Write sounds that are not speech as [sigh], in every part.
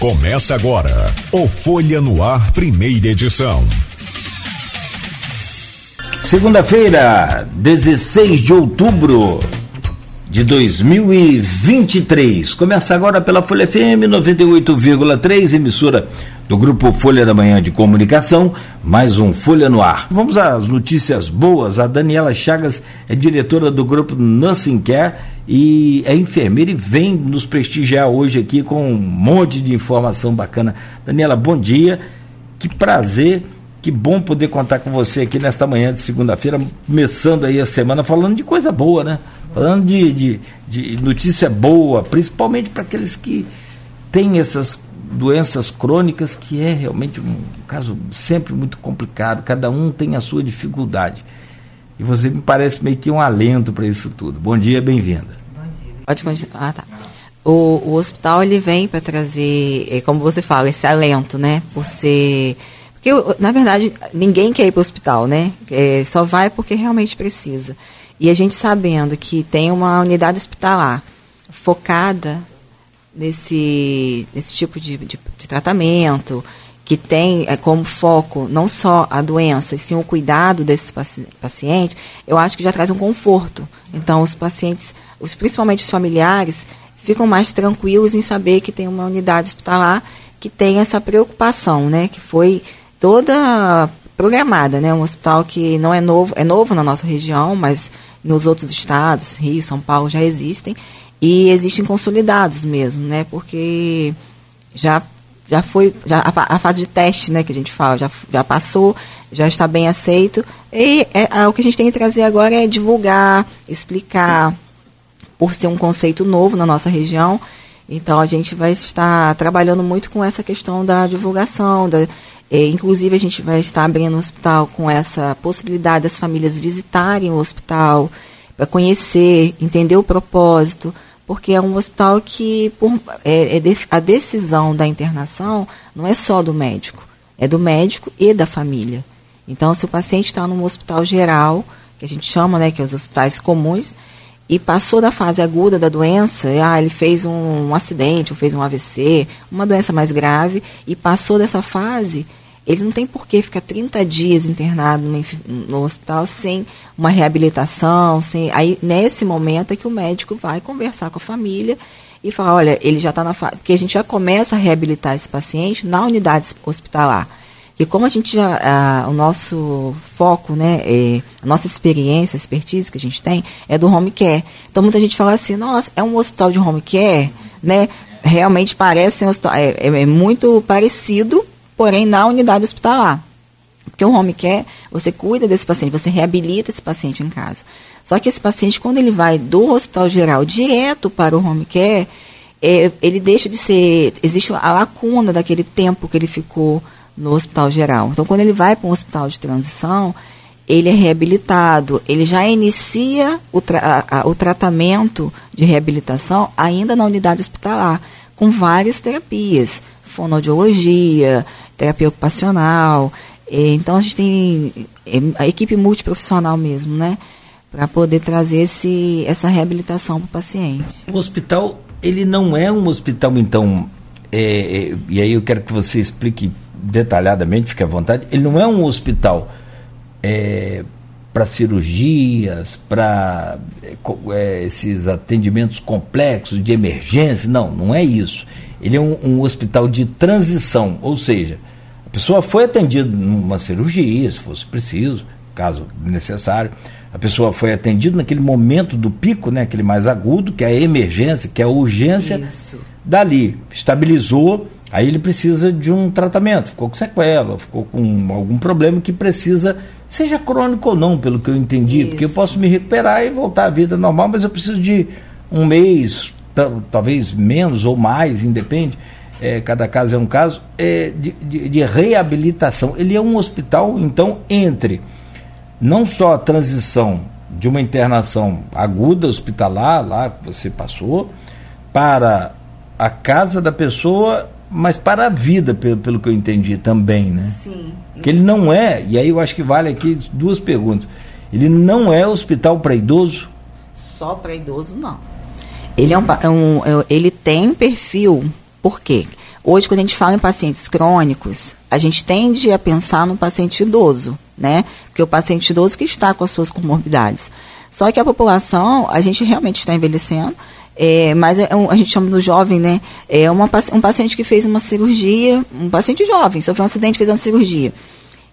Começa agora o Folha no Ar, primeira edição. Segunda-feira, 16 de outubro de 2023. Começa agora pela Folha FM 98,3, emissora do Grupo Folha da Manhã de Comunicação, mais um Folha no Ar. Vamos às notícias boas. A Daniela Chagas é diretora do grupo Nursing Care e é enfermeira e vem nos prestigiar hoje aqui com um monte de informação bacana. Daniela, bom dia. Que prazer, que bom poder contar com você aqui nesta manhã de segunda-feira, começando aí a semana falando de coisa boa, né? Falando de, de, de notícia boa, principalmente para aqueles que têm essas doenças crônicas, que é realmente um caso sempre muito complicado, cada um tem a sua dificuldade. E você me parece meio que um alento para isso tudo. Bom dia, bem-vinda. Pode continuar. Ah, tá. O, o hospital ele vem para trazer, é, como você fala, esse alento, né? Por ser. Porque, na verdade, ninguém quer ir para o hospital, né? É, só vai porque realmente precisa. E a gente sabendo que tem uma unidade hospitalar focada nesse, nesse tipo de, de, de tratamento, que tem é, como foco não só a doença, e sim o cuidado desse paci paciente, eu acho que já traz um conforto. Então, os pacientes, os, principalmente os familiares, ficam mais tranquilos em saber que tem uma unidade hospitalar que tem essa preocupação, né, que foi toda programada, né, um hospital que não é novo, é novo na nossa região, mas nos outros estados, Rio, São Paulo, já existem, e existem consolidados mesmo, né? Porque já já foi já a, a, fase de teste, né, que a gente fala, já, já passou, já está bem aceito. E é, é, o que a gente tem que trazer agora é divulgar, explicar, por ser um conceito novo na nossa região. Então a gente vai estar trabalhando muito com essa questão da divulgação, da, é, inclusive a gente vai estar abrindo o hospital com essa possibilidade das famílias visitarem o hospital para conhecer, entender o propósito porque é um hospital que por, é, é de, a decisão da internação não é só do médico, é do médico e da família. Então, se o paciente está num hospital geral, que a gente chama, né, que é os hospitais comuns, e passou da fase aguda da doença, ah, ele fez um, um acidente, ou fez um AVC, uma doença mais grave, e passou dessa fase, ele não tem por que ficar 30 dias internado no, no, hospital sem uma reabilitação, sem. Aí, nesse momento é que o médico vai conversar com a família e falar, olha, ele já está na fase. Porque a gente já começa a reabilitar esse paciente na unidade hospitalar. E como a gente a, o nosso foco, né, é, a nossa experiência, a expertise que a gente tem é do home care. Então muita gente fala assim, nossa, é um hospital de home care, né? Realmente parece um hospital, é, é, é muito parecido porém na unidade hospitalar. Porque o home care, você cuida desse paciente, você reabilita esse paciente em casa. Só que esse paciente, quando ele vai do hospital geral direto para o home care, é, ele deixa de ser. Existe a lacuna daquele tempo que ele ficou no hospital geral. Então, quando ele vai para um hospital de transição, ele é reabilitado, ele já inicia o, tra a, o tratamento de reabilitação ainda na unidade hospitalar, com várias terapias, fonoaudiologia, terapia ocupacional. Então a gente tem a equipe multiprofissional mesmo, né? Para poder trazer esse, essa reabilitação para o paciente. O hospital, ele não é um hospital, então, é, é, e aí eu quero que você explique detalhadamente, fique à vontade, ele não é um hospital é, para cirurgias, para é, é, esses atendimentos complexos de emergência, não, não é isso. Ele é um, um hospital de transição, ou seja, a pessoa foi atendida numa cirurgia, se fosse preciso, caso necessário. A pessoa foi atendida naquele momento do pico, né, aquele mais agudo, que é a emergência, que é a urgência. Isso. Dali, estabilizou, aí ele precisa de um tratamento. Ficou com sequela, ficou com algum problema que precisa, seja crônico ou não, pelo que eu entendi, Isso. porque eu posso me recuperar e voltar à vida normal, mas eu preciso de um mês, talvez menos ou mais, independe é, cada caso é um caso, é, de, de, de, reabilitação. Ele é um hospital, então, entre não só a transição de uma internação aguda hospitalar, lá que você passou, para a casa da pessoa, mas para a vida, pelo, pelo que eu entendi também, né? Sim. Que ele não é, e aí eu acho que vale aqui duas perguntas. Ele não é hospital para idoso? Só para idoso, não. Ele, é um, é um, é, ele tem perfil por quê? Hoje, quando a gente fala em pacientes crônicos, a gente tende a pensar no paciente idoso, né? Porque o paciente idoso que está com as suas comorbidades. Só que a população, a gente realmente está envelhecendo, é, mas é um, a gente chama do jovem, né? É uma, um paciente que fez uma cirurgia, um paciente jovem, sofreu um acidente, fez uma cirurgia.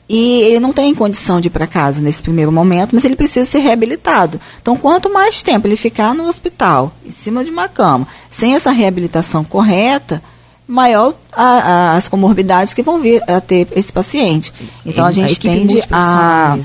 E ele não tem condição de ir para casa nesse primeiro momento, mas ele precisa ser reabilitado. Então, quanto mais tempo ele ficar no hospital, em cima de uma cama, sem essa reabilitação correta, maior a, a, as comorbidades que vão vir a ter esse paciente. Então, a gente a tende a,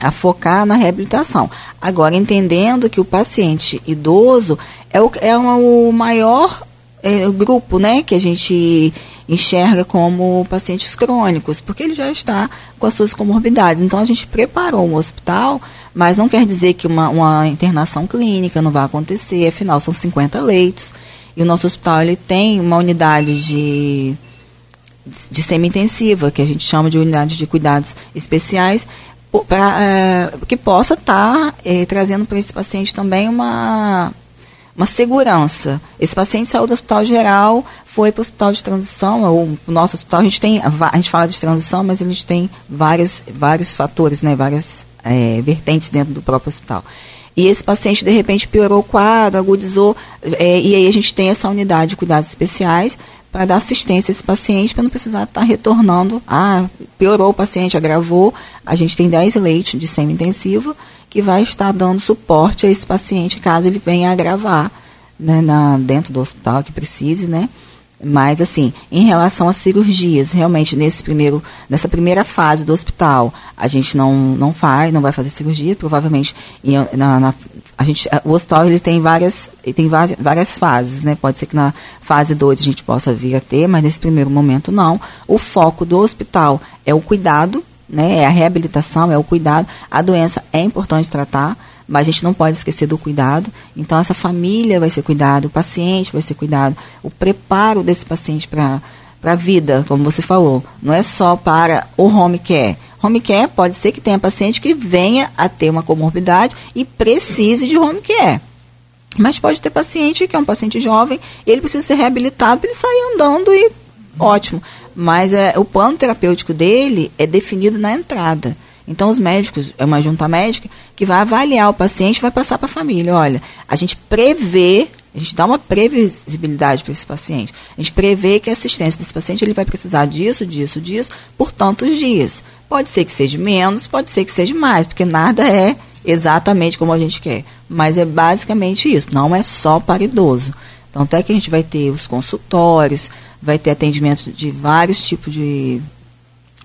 a focar na reabilitação. Agora, entendendo que o paciente idoso é o, é o maior é, grupo né, que a gente enxerga como pacientes crônicos, porque ele já está com as suas comorbidades. Então a gente preparou um hospital, mas não quer dizer que uma, uma internação clínica não vai acontecer, afinal são 50 leitos. E o nosso hospital ele tem uma unidade de, de semi-intensiva, que a gente chama de unidade de cuidados especiais, pra, é, que possa estar tá, é, trazendo para esse paciente também uma uma segurança. Esse paciente saiu do hospital geral, foi para o hospital de transição, ou o nosso hospital, a gente tem, a gente fala de transição, mas a gente tem várias, vários fatores, né, várias é, vertentes dentro do próprio hospital. E esse paciente, de repente, piorou o quadro, agudizou, é, e aí a gente tem essa unidade de cuidados especiais para dar assistência a esse paciente, para não precisar estar tá retornando. Ah, piorou o paciente, agravou. A gente tem 10 leitos de semi-intensivo que vai estar dando suporte a esse paciente caso ele venha agravar né, na, dentro do hospital que precise, né? Mas, assim, em relação às cirurgias, realmente, nesse primeiro, nessa primeira fase do hospital, a gente não, não faz, não vai fazer cirurgia, provavelmente, na, na, a gente, o hospital ele tem, várias, ele tem várias, várias fases, né? Pode ser que na fase 2 a gente possa vir a ter, mas nesse primeiro momento não. O foco do hospital é o cuidado né? É a reabilitação, é o cuidado. A doença é importante tratar, mas a gente não pode esquecer do cuidado. Então, essa família vai ser cuidado, o paciente vai ser cuidado, o preparo desse paciente para a vida, como você falou. Não é só para o home care. Home care pode ser que tenha paciente que venha a ter uma comorbidade e precise de home care. Mas pode ter paciente que é um paciente jovem, ele precisa ser reabilitado para ele sair andando e ótimo. Mas é, o plano terapêutico dele é definido na entrada. Então, os médicos, é uma junta médica que vai avaliar o paciente vai passar para a família. Olha, a gente prevê, a gente dá uma previsibilidade para esse paciente. A gente prevê que a assistência desse paciente ele vai precisar disso, disso, disso, por tantos dias. Pode ser que seja menos, pode ser que seja mais, porque nada é exatamente como a gente quer. Mas é basicamente isso, não é só para idoso. Então, até que a gente vai ter os consultórios, vai ter atendimento de vários tipos de.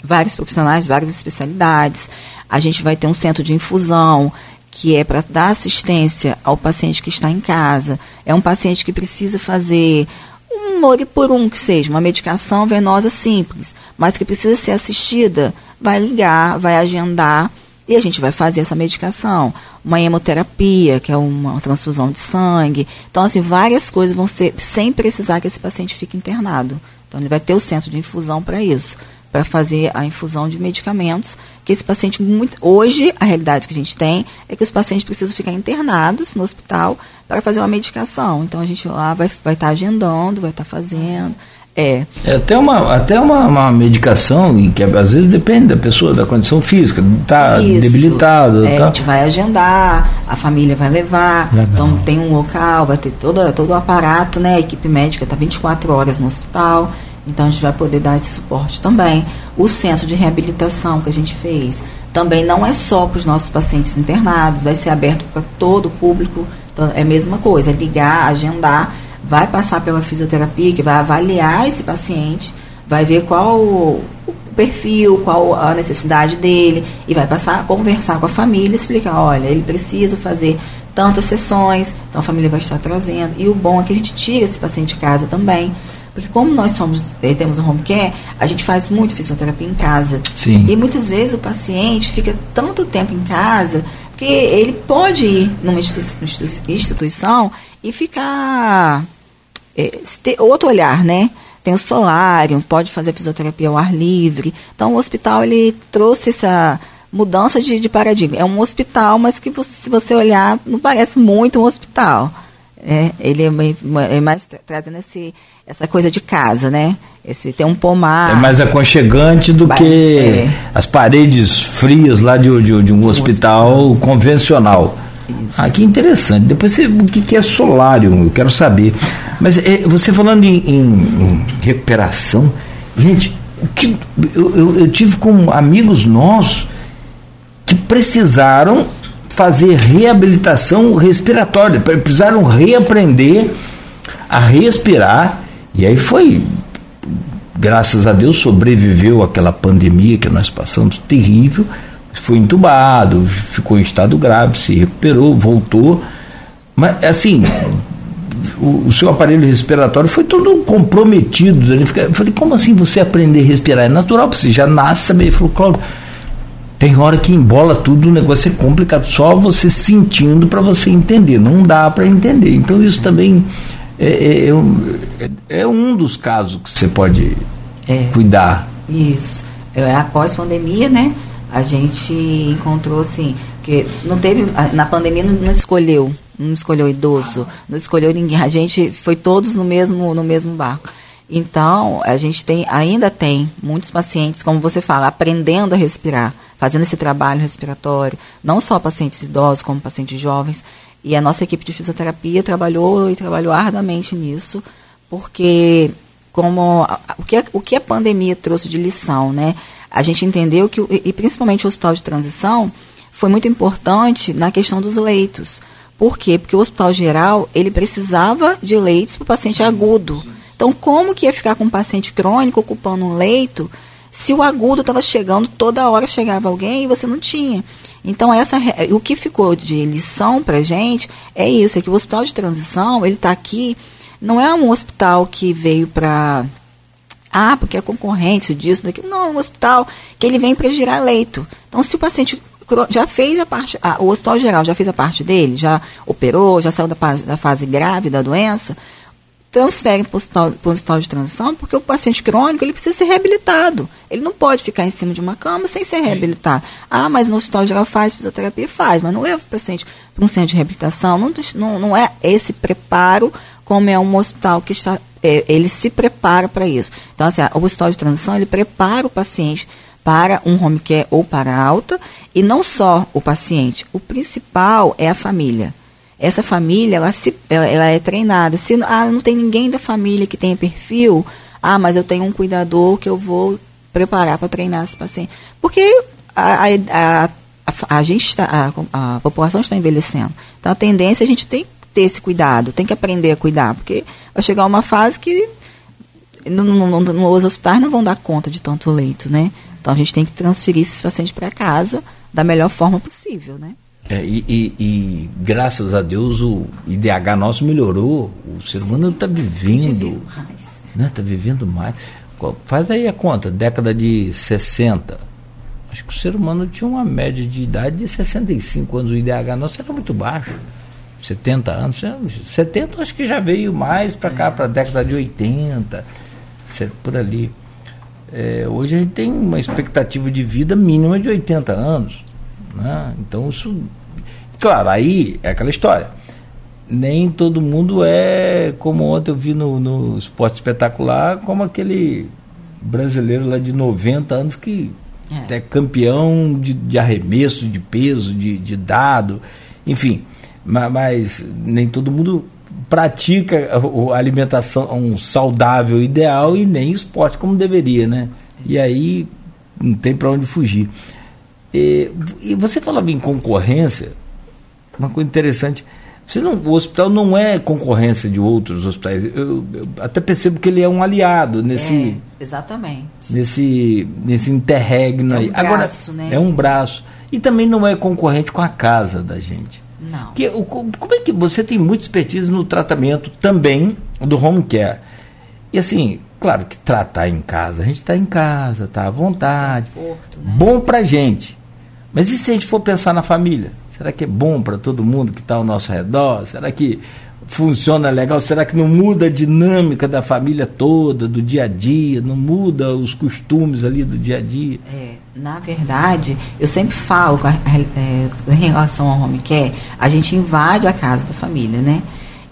vários profissionais, várias especialidades. A gente vai ter um centro de infusão, que é para dar assistência ao paciente que está em casa. É um paciente que precisa fazer um mori por um que seja, uma medicação venosa simples, mas que precisa ser assistida, vai ligar, vai agendar e a gente vai fazer essa medicação. Uma hemoterapia, que é uma transfusão de sangue. Então, assim, várias coisas vão ser sem precisar que esse paciente fique internado. Então, ele vai ter o centro de infusão para isso, para fazer a infusão de medicamentos. Que esse paciente, muito, hoje, a realidade que a gente tem é que os pacientes precisam ficar internados no hospital para fazer uma medicação. Então, a gente lá vai estar vai tá agendando, vai estar tá fazendo. É. é até uma, até uma, uma medicação que às vezes depende da pessoa, da condição física, está debilitado. É, tá. A gente vai agendar, a família vai levar, Legal. então tem um local, vai ter toda, todo o aparato, né? A equipe médica está 24 horas no hospital, então a gente vai poder dar esse suporte também. O centro de reabilitação que a gente fez também não é só para os nossos pacientes internados, vai ser aberto para todo o público. Então é a mesma coisa, é ligar, agendar vai passar pela fisioterapia, que vai avaliar esse paciente, vai ver qual o perfil, qual a necessidade dele, e vai passar a conversar com a família, explicar, olha, ele precisa fazer tantas sessões, então a família vai estar trazendo. E o bom é que a gente tira esse paciente de casa também. Porque como nós somos, eh, temos um home care, a gente faz muito fisioterapia em casa. Sim. E muitas vezes o paciente fica tanto tempo em casa que ele pode ir numa instituição e ficar é, ter outro olhar, né? Tem o solário, pode fazer fisioterapia ao ar livre. Então, o hospital ele trouxe essa mudança de, de paradigma. É um hospital, mas que você, se você olhar, não parece muito um hospital. É, ele é mais, é mais trazendo esse, essa coisa de casa, né? Esse tem um pomar. É mais aconchegante do que é. as paredes frias lá de, de, de um hospital, hospital convencional. Isso. Ah, que interessante. Depois você, o que, que é solário? Eu quero saber. Mas é, você falando em, em, em, recuperação, gente, o que, eu, eu, eu tive com amigos nossos que precisaram fazer reabilitação respiratória, precisaram reaprender a respirar. E aí foi, graças a Deus, sobreviveu aquela pandemia que nós passamos, terrível. Foi entubado, ficou em estado grave, se recuperou, voltou. Mas, assim, o, o, seu aparelho respiratório foi todo comprometido. Eu falei, como assim você aprender a respirar? É natural, você já nasce saber. Ele falou, Cláudio tem hora que embola tudo, o negócio é complicado, só você sentindo para você entender, não dá para entender. Então isso também é, é, é, é, um dos casos que você pode é. cuidar. Isso. É, após pandemia, né? A gente encontrou assim, que não teve na pandemia não, não escolheu, não escolheu idoso, não escolheu ninguém. A gente foi todos no mesmo no mesmo barco. Então, a gente tem, ainda tem muitos pacientes, como você fala, aprendendo a respirar, fazendo esse trabalho respiratório, não só pacientes idosos, como pacientes jovens. E a nossa equipe de fisioterapia trabalhou e trabalhou arduamente nisso, porque como o que, a, o que a pandemia trouxe de lição, né? A gente entendeu que, e principalmente o hospital de transição, foi muito importante na questão dos leitos. Por quê? Porque o hospital geral, ele precisava de leitos para o paciente agudo. Então, como que ia ficar com um paciente crônico ocupando um leito se o agudo estava chegando, toda hora chegava alguém e você não tinha? Então, essa, o que ficou de lição para gente é isso, é que o hospital de transição, ele está aqui, não é um hospital que veio para ah, porque é concorrente disso, daquilo. Não, é um hospital que ele vem para girar leito. Então, se o paciente já fez a parte, ah, o hospital geral já fez a parte dele, já operou, já saiu da da fase grave da doença, transferem para o hospital, hospital de transição, porque o paciente crônico ele precisa ser reabilitado. Ele não pode ficar em cima de uma cama sem ser reabilitado. Ah, mas no hospital geral faz fisioterapia? Faz, mas não leva o paciente para um centro de reabilitação. Não, não, não é esse preparo como é um hospital que está. É, ele se prepara para isso. Então, assim, o hospital de transição ele prepara o paciente para um home care ou para alta, e não só o paciente. O principal é a família essa família ela, se, ela, é treinada. Se ah, não tem ninguém da família que tenha perfil, ah, mas eu tenho um cuidador que eu vou preparar para treinar esse paciente. Porque a, a, a, a gente está, a, a, população está envelhecendo. Então a tendência é a gente tem que ter esse cuidado, tem que aprender a cuidar, porque vai chegar uma fase que no, nos hospitais não vão dar conta de tanto leito, né? Então a gente tem que transferir esses pacientes para casa da melhor forma possível, né? É, e, e, e, graças a Deus o IDH nosso melhorou. O ser humano está vivendo. Está né, tá vivendo mais. Faz aí a conta, década de 60. Acho que o ser humano tinha uma média de idade de 65 anos. O IDH nosso era muito baixo. 70 anos. 70 acho que já veio mais para cá, para a década de 80, por ali. É, hoje a gente tem uma expectativa de vida mínima de 80 anos. Né? Então isso. Claro, aí é aquela história. Nem todo mundo é, como ontem eu vi no, no esporte espetacular, como aquele brasileiro lá de 90 anos que é, é campeão de, de, arremesso, de peso, de, de dado, enfim. Mas, mas, nem todo mundo pratica a, alimentação saudável ideal e nem esporte como deveria, né? E aí não tem para onde fugir. E, e você falava em concorrência, uma coisa interessante. Você não, o hospital não é concorrência de outros hospitais. Eu, eu até percebo que ele é um aliado nesse. É, exatamente. Nesse, nesse interregno é um aí. Braço, Agora, né? É um braço. E também não é concorrente com a casa da gente. Não. Que, o, como é que você tem muita expertise no tratamento também do home care? E assim, claro que tratar em casa, a gente está em casa, está à vontade. Conforto, né? Bom pra gente. Mas e se a gente for pensar na família? Será que é bom para todo mundo que está ao nosso redor? Será que funciona legal? Será que não muda a dinâmica da família toda, do dia a dia? Não muda os costumes ali do dia a dia? É, na verdade, eu sempre falo é, em relação ao home care, a gente invade a casa da família, né?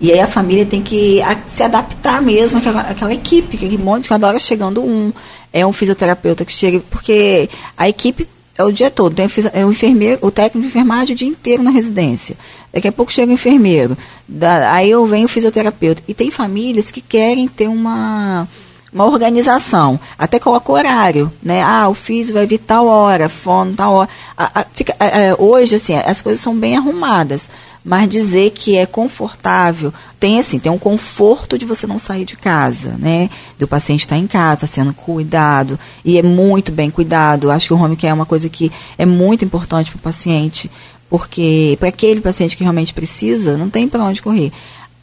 E aí a família tem que se adaptar mesmo àquela, àquela equipe, aquele monte, cada hora chegando um, é um fisioterapeuta que chega, porque a equipe é o dia todo, tem é o enfermeiro, o técnico de enfermagem o dia inteiro na residência. Daqui a pouco chega o enfermeiro, da, aí eu venho o fisioterapeuta. E tem famílias que querem ter uma uma organização, até coloca horário, né? Ah, o físico vai vir tal hora, fono tal hora. A, a, fica, a, hoje, assim, as coisas são bem arrumadas, mas dizer que é confortável, tem assim, tem um conforto de você não sair de casa, né? Do paciente estar em casa, sendo cuidado, e é muito bem cuidado. Acho que o home care é uma coisa que é muito importante para o paciente, porque para aquele paciente que realmente precisa, não tem para onde correr.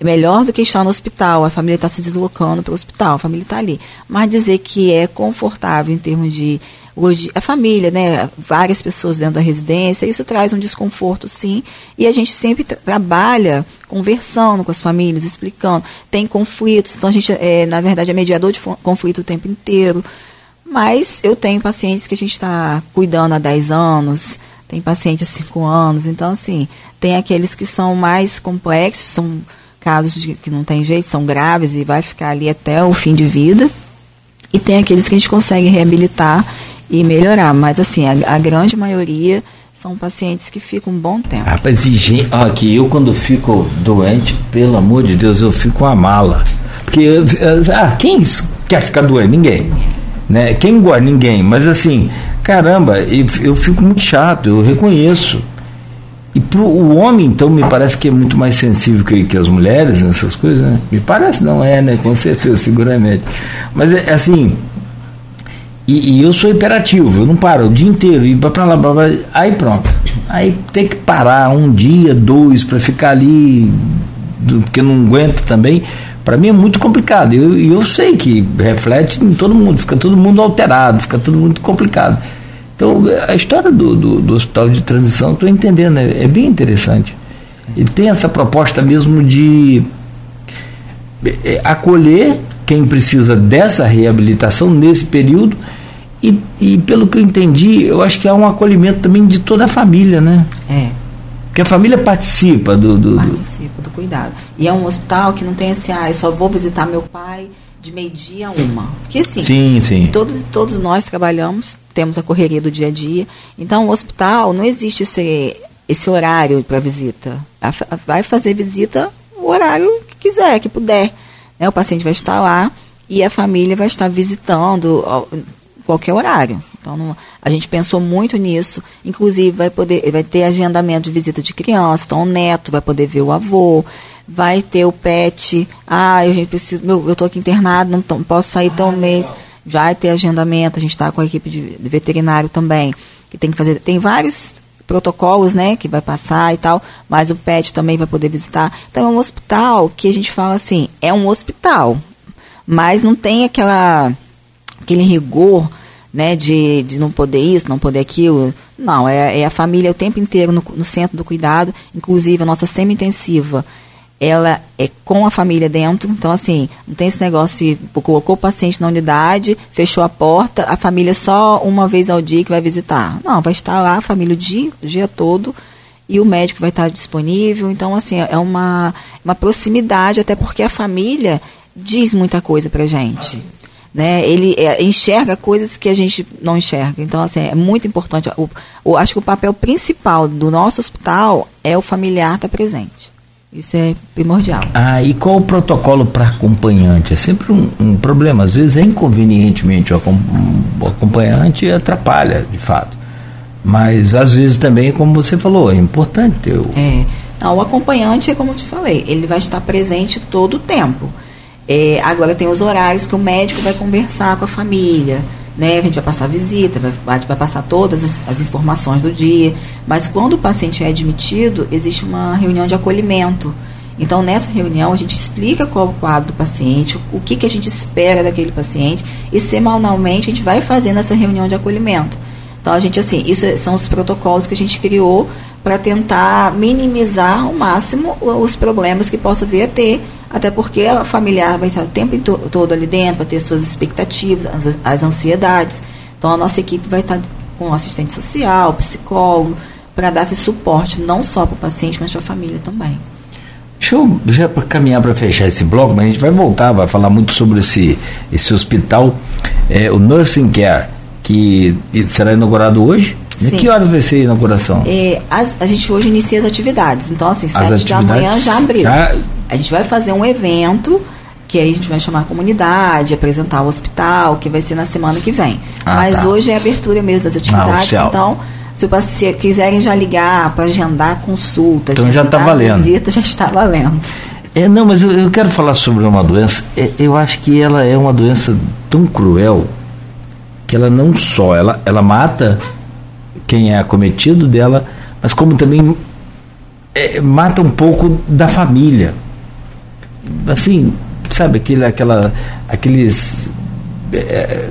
É melhor do que estar no hospital, a família está se deslocando para o hospital, a família está ali. Mas dizer que é confortável em termos de. Hoje, a família, né? Várias pessoas dentro da residência, isso traz um desconforto, sim. E a gente sempre tra trabalha conversando com as famílias, explicando. Tem conflitos, então a gente, é, na verdade, é mediador de conflito o tempo inteiro. Mas eu tenho pacientes que a gente está cuidando há 10 anos, tem paciente há 5 anos, então, assim, tem aqueles que são mais complexos, são casos de, que não tem jeito, são graves e vai ficar ali até o fim de vida. E tem aqueles que a gente consegue reabilitar e melhorar. Mas, assim, a, a grande maioria são pacientes que ficam um bom tempo. Rapaz, e gente, aqui eu quando fico doente, pelo amor de Deus, eu fico uma mala. Porque, ah, quem quer ficar doente? Ninguém. Né? Quem gosta? Ninguém. Mas assim, caramba, eu, eu fico muito chato, eu reconheço. E pro, o homem, então, me parece que é muito mais sensível que, que as mulheres nessas coisas, né? Me parece, não é, né? Com certeza, [laughs] seguramente. Mas é assim. E, e, eu sou imperativo, eu não paro o dia inteiro, e para lá, pra lá, aí pronto. Aí tem que parar um dia, dois, para ficar ali, porque não aguenta também. Para mim é muito complicado. E eu, eu sei que reflete em todo mundo, fica todo mundo alterado, fica tudo muito complicado. Então, a história do, do, do hospital de transição, estou entendendo, é, é, bem interessante. E tem essa proposta mesmo de é, é, acolher quem precisa dessa reabilitação nesse período e, e, pelo que eu entendi, eu acho que há um acolhimento também de toda a família, né? É. Porque a família participa do, do participa do cuidado. E é um hospital que não tem assim, ah, eu só vou visitar meu pai de meio-dia a uma. Porque assim, sim, sim. Todos, todos nós trabalhamos temos a correria do dia a dia. Então, o hospital não existe esse, esse horário para visita. Vai fazer visita o horário que quiser, que puder. Né? O paciente vai estar lá e a família vai estar visitando qualquer horário. Então, não, a gente pensou muito nisso. Inclusive, vai, poder, vai ter agendamento de visita de criança. Então, o neto vai poder ver o avô. Vai ter o pet. Ah, a gente precisa, meu, eu estou aqui internado, não, não posso sair tão um mês vai ter agendamento, a gente está com a equipe de, de, veterinário também, que tem que fazer, tem vários protocolos, né, que vai passar e tal, mas o PET também vai poder visitar. Então é um hospital que a gente fala assim, é um hospital, mas não tem aquela aquele rigor, né, de, de não poder isso, não poder aquilo. Não, é, é a família o tempo inteiro no, no centro do cuidado, inclusive a nossa semi-intensiva ela é com a família dentro, então assim, não tem esse negócio de colocou o paciente na unidade, fechou a porta, a família só uma vez ao dia que vai visitar. Não, vai estar lá a família o dia, o dia todo e o médico vai estar disponível. Então, assim, é uma, uma proximidade, até porque a família diz muita coisa pra gente. Né? Ele é, enxerga coisas que a gente não enxerga. Então, assim, é muito importante. O, o, acho que o papel principal do nosso hospital é o familiar estar presente. Isso é primordial. Ah, e qual o protocolo para acompanhante? É sempre um, um, problema. Às vezes é inconvenientemente o, o acompanhante atrapalha, de fato. Mas às vezes também, como você falou, é importante ter o. É. Não, o acompanhante é como eu te falei, ele vai estar presente todo o tempo. É, agora tem os horários que o médico vai conversar com a família né? A gente vai passar visita, vai, vai passar todas as, as, informações do dia. Mas quando o paciente é admitido, existe uma reunião de acolhimento. Então, nessa reunião, a gente explica qual é o quadro do paciente, o que, que a gente espera daquele paciente, e semanalmente a gente vai fazendo essa reunião de acolhimento. Então, a gente, assim, isso são os protocolos que a gente criou para tentar minimizar ao máximo os problemas que possa vir a ter até porque a familiar vai estar o tempo todo ali dentro, vai ter suas expectativas, as, as ansiedades. Então a nossa equipe vai estar com assistente social, psicólogo, para dar esse suporte não só para o paciente, mas para a família também. Deixa eu já caminhar para fechar esse bloco, mas a gente vai voltar, vai falar muito sobre esse, esse hospital, é, o Nursing Care, que será inaugurado hoje. Sim. que horas vai ser a inauguração? É, as, a gente hoje inicia as atividades. Então, assim, as sete da manhã já abriu. Já... A gente vai fazer um evento que aí a gente vai chamar a comunidade, apresentar o hospital, que vai ser na semana que vem. Ah, Mas tá. hoje é a abertura mesmo das atividades, ah, então se vocês quiserem já ligar para agendar consulta, então já está valendo. Visita [laughs] já está valendo. É, não, mas eu, eu, quero falar sobre uma doença. É, eu acho que ela é uma doença tão cruel que ela não só ela, ela mata quem é acometido dela, mas como também é, mata um pouco da família. Assim, sabe aquele, aquela, aqueles é,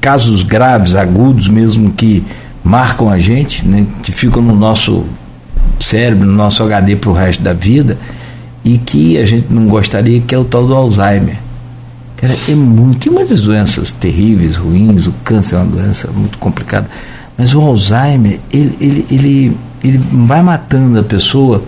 casos graves, agudos mesmo que marcam a gente, né, que ficam no nosso cérebro, no nosso HD para o resto da vida e que a gente não gostaria, que é o tal do Alzheimer. Cara, é muito. Tem muitas doenças terríveis, ruins, o câncer é uma doença muito complicada, mas o Alzheimer, ele, ele, ele, ele vai matando a pessoa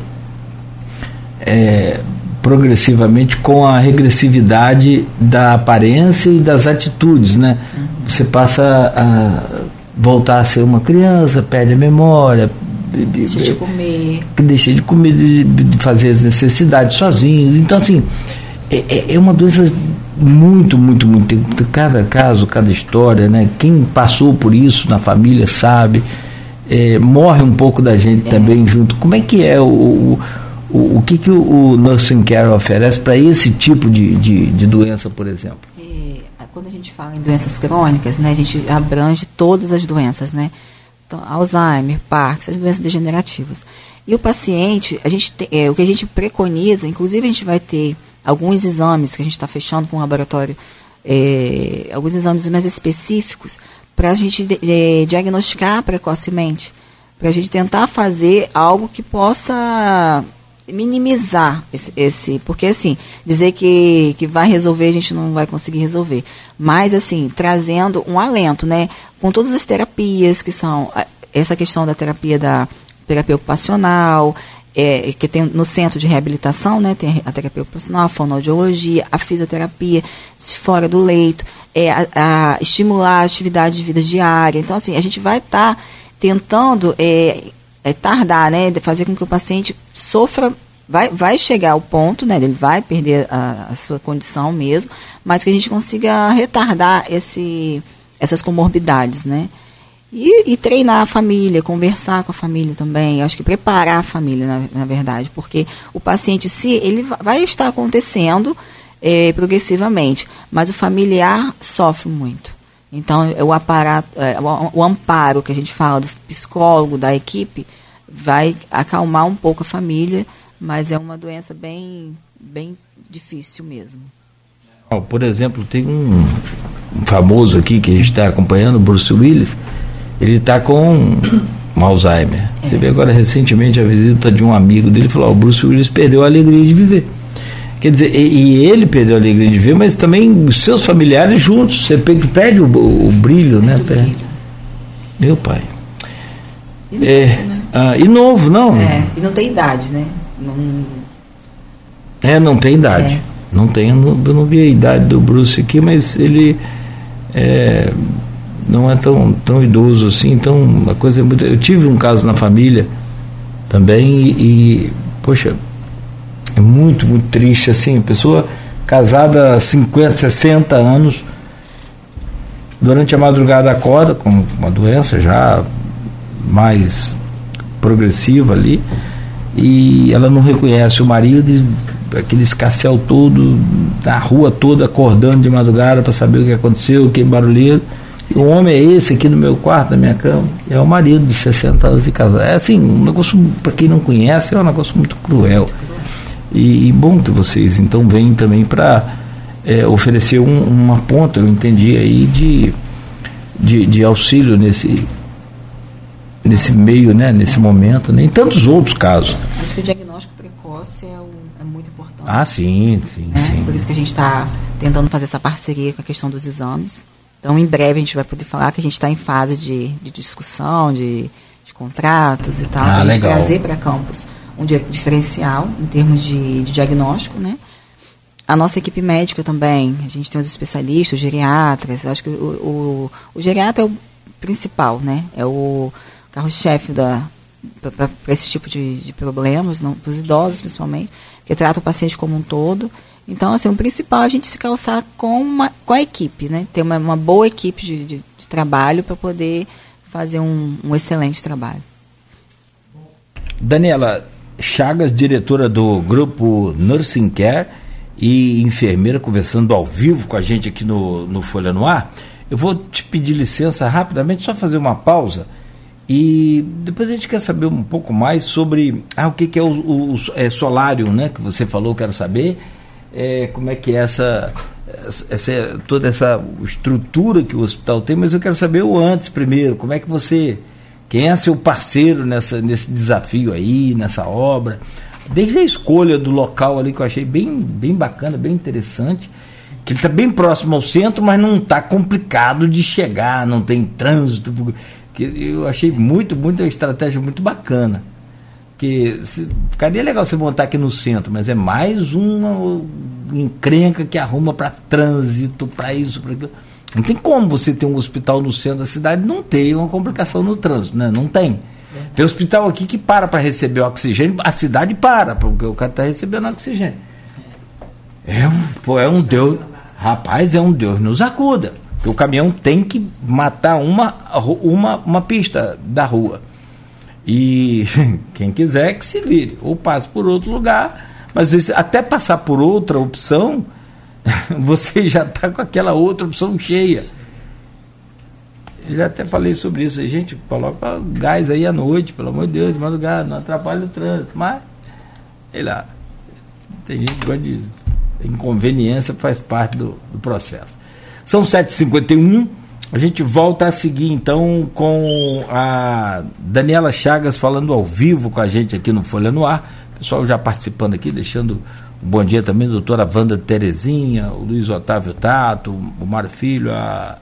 é, progressivamente com a regressividade da aparência e das atitudes, né? Você passa a voltar a ser uma criança, perde a memória, deixa de comer, deixa de comer, de, fazer as necessidades sozinho. Então assim, é, é, é uma doença muito, muito, muito. Cada caso, cada história, né? Quem passou por isso na família sabe. É, morre um pouco da gente é. também junto. Como é que é o, o, o, o que, que o, o Nursing Care oferece para esse tipo de, de, de, doença, por exemplo? É, quando a gente fala em doenças crônicas, né, a gente abrange todas as doenças, né? Então, Alzheimer, Parkinson, as doenças degenerativas. E o paciente, a gente tem, é, o que a gente preconiza, inclusive a gente vai ter alguns exames que a gente está fechando com o laboratório, é, alguns exames mais específicos para a gente é, diagnosticar precocemente, para a gente tentar fazer algo que possa minimizar esse, esse, porque assim dizer que, que vai resolver a gente não vai conseguir resolver. Mas assim trazendo um alento né? Com todas as terapias que são essa questão da terapia da terapia ocupacional é, que tem no centro de reabilitação, né, tem a terapia ocupacional, a fonoaudiologia, a fisioterapia, fora do leito, é, a, a estimular a atividade de vida diária. Então, assim, a gente vai estar tá tentando é, é, tardar, né, de fazer com que o paciente sofra, vai, vai chegar ao ponto, né, ele vai perder a, a sua condição mesmo, mas que a gente consiga retardar esse, essas comorbidades, né. E, e, treinar a família, conversar com a família também. Eu acho que preparar a família, na, na verdade, porque o paciente, se ele vai estar acontecendo é, progressivamente, mas o familiar sofre muito. Então, é o aparato, é, o, o, amparo que a gente fala do psicólogo, da equipe, vai acalmar um pouco a família, mas é uma doença bem, bem difícil mesmo. Por exemplo, tem um, famoso aqui que a gente está acompanhando, Bruce Willis ele está com Alzheimer. É. Teve agora recentemente a visita de um amigo dele falou: oh, o Bruce Willis perdeu a alegria de viver. Quer dizer, e, e, ele perdeu a alegria de viver, mas também os seus familiares juntos. Você perde o, o, o brilho, né? Perde. Meu pai. E novo, é, né? ah, e novo, não. É, e não tem idade, né? Não... É, não tem idade. É. Não tem, eu não, eu não vi a idade do Bruce aqui, mas ele. É, não é tão, tão idoso assim, então uma coisa é muito. Eu tive um caso na família também e, e poxa, é muito, muito triste assim, pessoa casada há 50, 60 anos, durante a madrugada acorda com uma doença já mais progressiva ali, e ela não reconhece o marido, aquele escarcel todo, da rua toda acordando de madrugada para saber o que aconteceu, que barulheiro o homem é esse aqui no meu quarto, na minha cama. É o marido de 60 anos de casado. É assim, um negócio, para quem não conhece, é um negócio muito cruel. E, e bom que vocês então vêm também para é, oferecer um, uma ponta, eu entendi aí, de, de, de, auxílio nesse, nesse meio, né, nesse momento, né, em tantos outros casos. Acho que o diagnóstico precoce é, o, é muito importante. Ah, sim, sim, né? sim. Por isso que a gente está tentando fazer essa parceria com a questão dos exames então, em breve, a gente vai poder falar que a gente está em fase de, de discussão, de, de, contratos e tal, ah, para a gente trazer para campus um diferencial em termos de, de diagnóstico, né? A nossa equipe médica também, a gente tem os especialistas, os geriatras, eu acho que o, o, o geriatra é o principal, né? É o carro-chefe para esse tipo de, de problemas, para os idosos principalmente, que trata o paciente como um todo. Então, assim, o principal é a gente se calçar com, uma, com a equipe, né? Ter uma, uma boa equipe de, de, de trabalho para poder fazer um, um excelente trabalho. Daniela Chagas, diretora do grupo Nursing Care e enfermeira, conversando ao vivo com a gente aqui no, no Folha no Ar. Eu vou te pedir licença rapidamente, só fazer uma pausa. E depois a gente quer saber um pouco mais sobre ah, o que, que é o, o, é, solário, né? Que você falou, quero saber. É, como é que é essa, essa, toda essa estrutura que o hospital tem, mas eu quero saber o antes primeiro, como é que você. Quem é seu parceiro nessa, nesse desafio aí, nessa obra? Desde a escolha do local ali que eu achei bem, bem bacana, bem interessante que está bem próximo ao centro, mas não está complicado de chegar, não tem trânsito. Que eu achei muito, muito uma estratégia muito bacana. Que se, ficaria legal você montar aqui no centro, mas é mais uma encrenca que arruma para trânsito, para isso, para aquilo. Não tem como você ter um hospital no centro da cidade não ter uma complicação no trânsito, né? Não tem. Tem hospital aqui que para para receber oxigênio, a cidade para, porque o cara está recebendo oxigênio. É um, pô, é um Deus. Rapaz, é um Deus nos acuda. O caminhão tem que matar uma, uma, uma pista da rua. E [laughs] quem quiser que se vire, ou passe por outro lugar, mas até passar por outra opção, [laughs] você já está com aquela outra opção cheia. Eu já até falei sobre isso. Gente coloca gás aí à noite, pelo amor de Deus, de madrugada, não atrapalha o trânsito. Mas, sei lá, tem gente que gosta de inconveniência faz parte do, do processo. São 7h51. A gente volta a seguir então com a Daniela Chagas falando ao vivo com a gente aqui no Folha no Ar. Pessoal já participando aqui, deixando um bom dia também, doutora Wanda Terezinha, o Luiz Otávio Tato, o Mário Filho, a.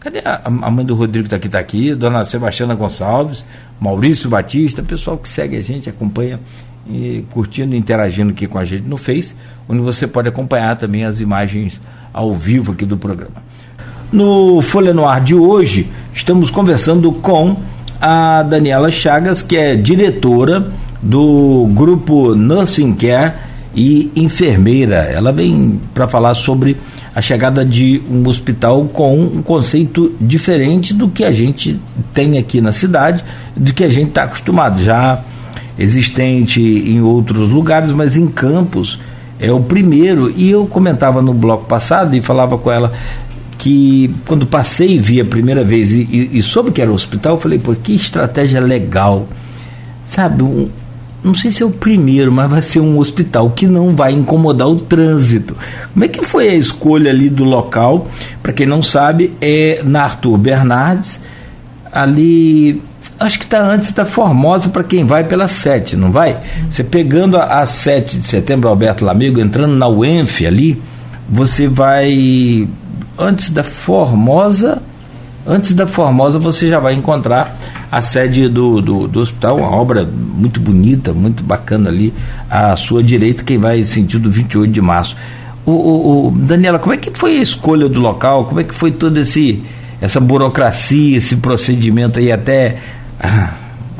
Cadê a, a mãe do Rodrigo está aqui, está aqui, dona Sebastiana Gonçalves, Maurício Batista, pessoal que segue a gente, acompanha e curtindo e interagindo aqui com a gente no Face, onde você pode acompanhar também as imagens ao vivo aqui do programa. No Folha no Ar de hoje, estamos conversando com a Daniela Chagas, que é diretora do grupo Nursing Care e enfermeira. Ela vem para falar sobre a chegada de um hospital com um conceito diferente do que a gente tem aqui na cidade, do que a gente está acostumado. Já existente em outros lugares, mas em Campos é o primeiro. E eu comentava no bloco passado e falava com ela que quando passei e vi a primeira vez e, e, e soube que era o hospital, eu falei, pô, que estratégia legal. Sabe, um, não sei se é o primeiro, mas vai ser um hospital que não vai incomodar o trânsito. Como é que foi a escolha ali do local? Para quem não sabe, é na Arthur Bernardes, ali acho que está antes da Formosa para quem vai pela 7, não vai? Você pegando a, a 7 de setembro, Alberto Lamigo, entrando na UENF ali, você vai antes da Formosa, antes da Formosa você já vai encontrar a sede do, do, do, hospital, uma obra muito bonita, muito bacana ali, à sua direita, quem vai sentido 28 de março. O, o, o, Daniela, como é que foi a escolha do local? Como é que foi todo esse essa burocracia, esse procedimento aí até ah,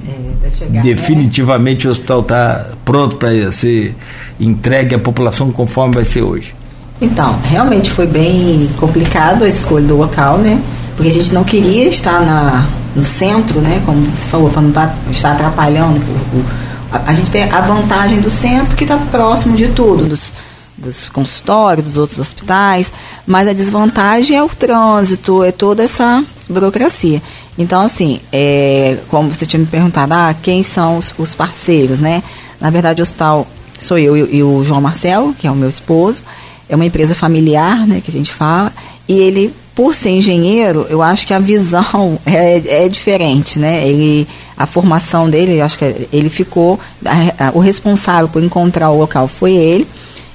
é, chegar, né? definitivamente né? o hospital está pronto para ser entregue à população conforme vai ser hoje? Então, realmente foi bem complicado a escolha do local, né? Porque a gente não queria estar na, no centro, né? Como você falou, para não tá, estar atrapalhando. O, o, a, a, gente tem a vantagem do centro que está próximo de tudo, dos, dos consultórios, dos outros hospitais, mas a desvantagem é o trânsito, é toda essa burocracia. Então, assim, é, como você tinha me perguntado, ah, quem são os, os parceiros, né? Na verdade, o hospital sou eu e, e, o João Marcelo, que é o meu esposo. É uma empresa familiar, né, que a gente fala. E ele, por ser engenheiro, eu acho que a visão [laughs] é, é diferente, né? Ele, a formação dele, eu acho que ele ficou, a, a, o responsável por encontrar o local foi ele.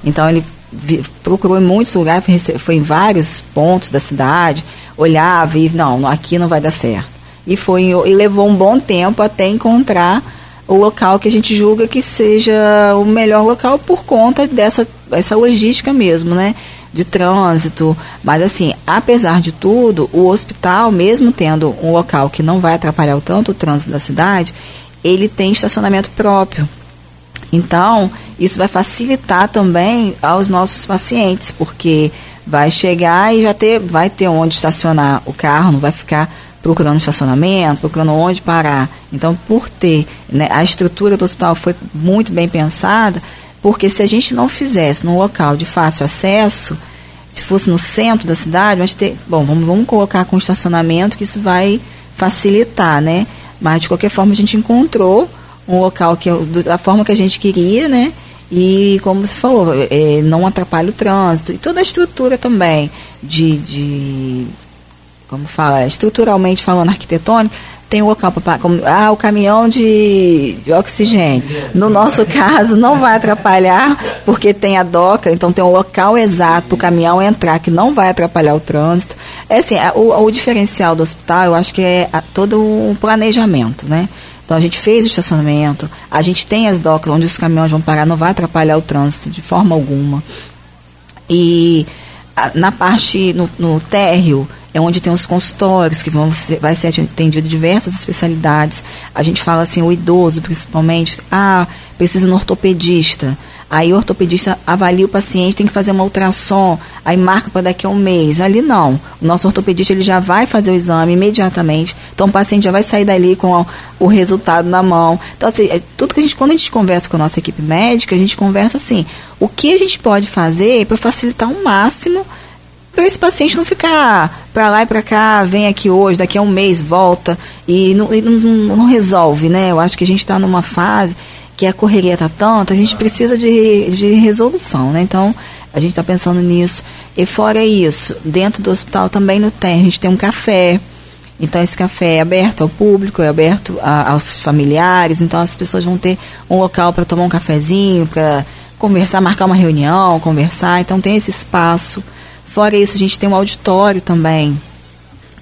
Então, ele procurou em muitos lugares, foi em vários pontos da cidade, olhava e, não, aqui não vai dar certo. E, foi, e levou um bom tempo até encontrar o local que a gente julga que seja o melhor local por conta dessa essa logística mesmo, né? De trânsito. Mas assim, apesar de tudo, o hospital, mesmo tendo um local que não vai atrapalhar tanto o trânsito da cidade, ele tem estacionamento próprio. Então, isso vai facilitar também aos nossos pacientes, porque vai chegar e já ter, vai ter onde estacionar o carro, não vai ficar procurando estacionamento, procurando onde parar. Então, por ter, né, a estrutura do hospital foi muito bem pensada, porque se a gente não fizesse num local de fácil acesso, se fosse no centro da cidade, mas ter, bom, vamos, vamos colocar com estacionamento que isso vai facilitar, né? Mas de qualquer forma a gente encontrou um local que da forma que a gente queria, né? E como você falou, é, não atrapalha o trânsito e toda a estrutura também de, de como fala, estruturalmente falando, arquitetônico, tem um local para ah, o caminhão de, de oxigênio. No nosso [laughs] caso, não vai atrapalhar, porque tem a doca, então tem um local exato para o caminhão entrar, que não vai atrapalhar o trânsito. É assim, o, o, diferencial do hospital, eu acho que é todo um planejamento, né? Então a gente fez o estacionamento, a gente tem as docas onde os caminhões vão parar, não vai atrapalhar o trânsito de forma alguma. E na parte, no, no térreo, é onde tem os consultórios que vão ser, vai ser atendido diversas especialidades. A gente fala assim, o idoso principalmente, ah, precisa no ortopedista. Aí o ortopedista avalia o paciente, tem que fazer uma ultrassom, aí marca para daqui a um mês. Ali não. O nosso ortopedista ele já vai fazer o exame imediatamente. Então o paciente já vai sair dali com o, o resultado na mão. Então, assim, é, tudo que a gente, quando a gente conversa com a nossa equipe médica, a gente conversa assim, o que a gente pode fazer para facilitar ao máximo para esse paciente não ficar para lá e para cá, vem aqui hoje, daqui a um mês volta e não, e não, não resolve, né? Eu acho que a gente está numa fase que a correria está tanta, a gente precisa de, de resolução, né? Então, a gente está pensando nisso. E fora isso, dentro do hospital também não tem, a gente tem um café. Então, esse café é aberto ao público, é aberto a, aos familiares, então as pessoas vão ter um local para tomar um cafezinho, para conversar, marcar uma reunião, conversar. Então, tem esse espaço. Fora isso, a gente tem um auditório também.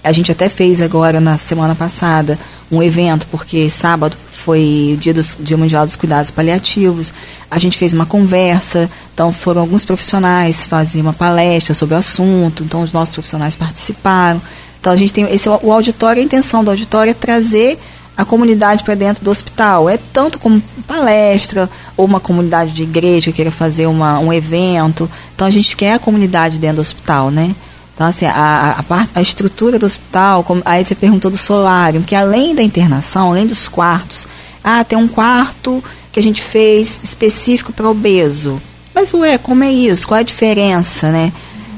A gente até fez agora, na semana passada, um evento, porque sábado foi o dia, dos, dia Mundial dos Cuidados Paliativos. A gente fez uma conversa, então foram alguns profissionais fazer uma palestra sobre o assunto, então os nossos profissionais participaram. Então a gente tem esse o auditório, a intenção do auditório é trazer a comunidade para dentro do hospital. É tanto como palestra, ou uma comunidade de igreja que queira fazer uma, um evento. Então a gente quer a comunidade dentro do hospital, né? Então, assim, a, a, part, a estrutura do hospital, como, aí você perguntou do solário, que além da internação, além dos quartos, ah, tem um quarto que a gente fez específico para obeso. Mas, ué, como é isso? Qual é a diferença, né?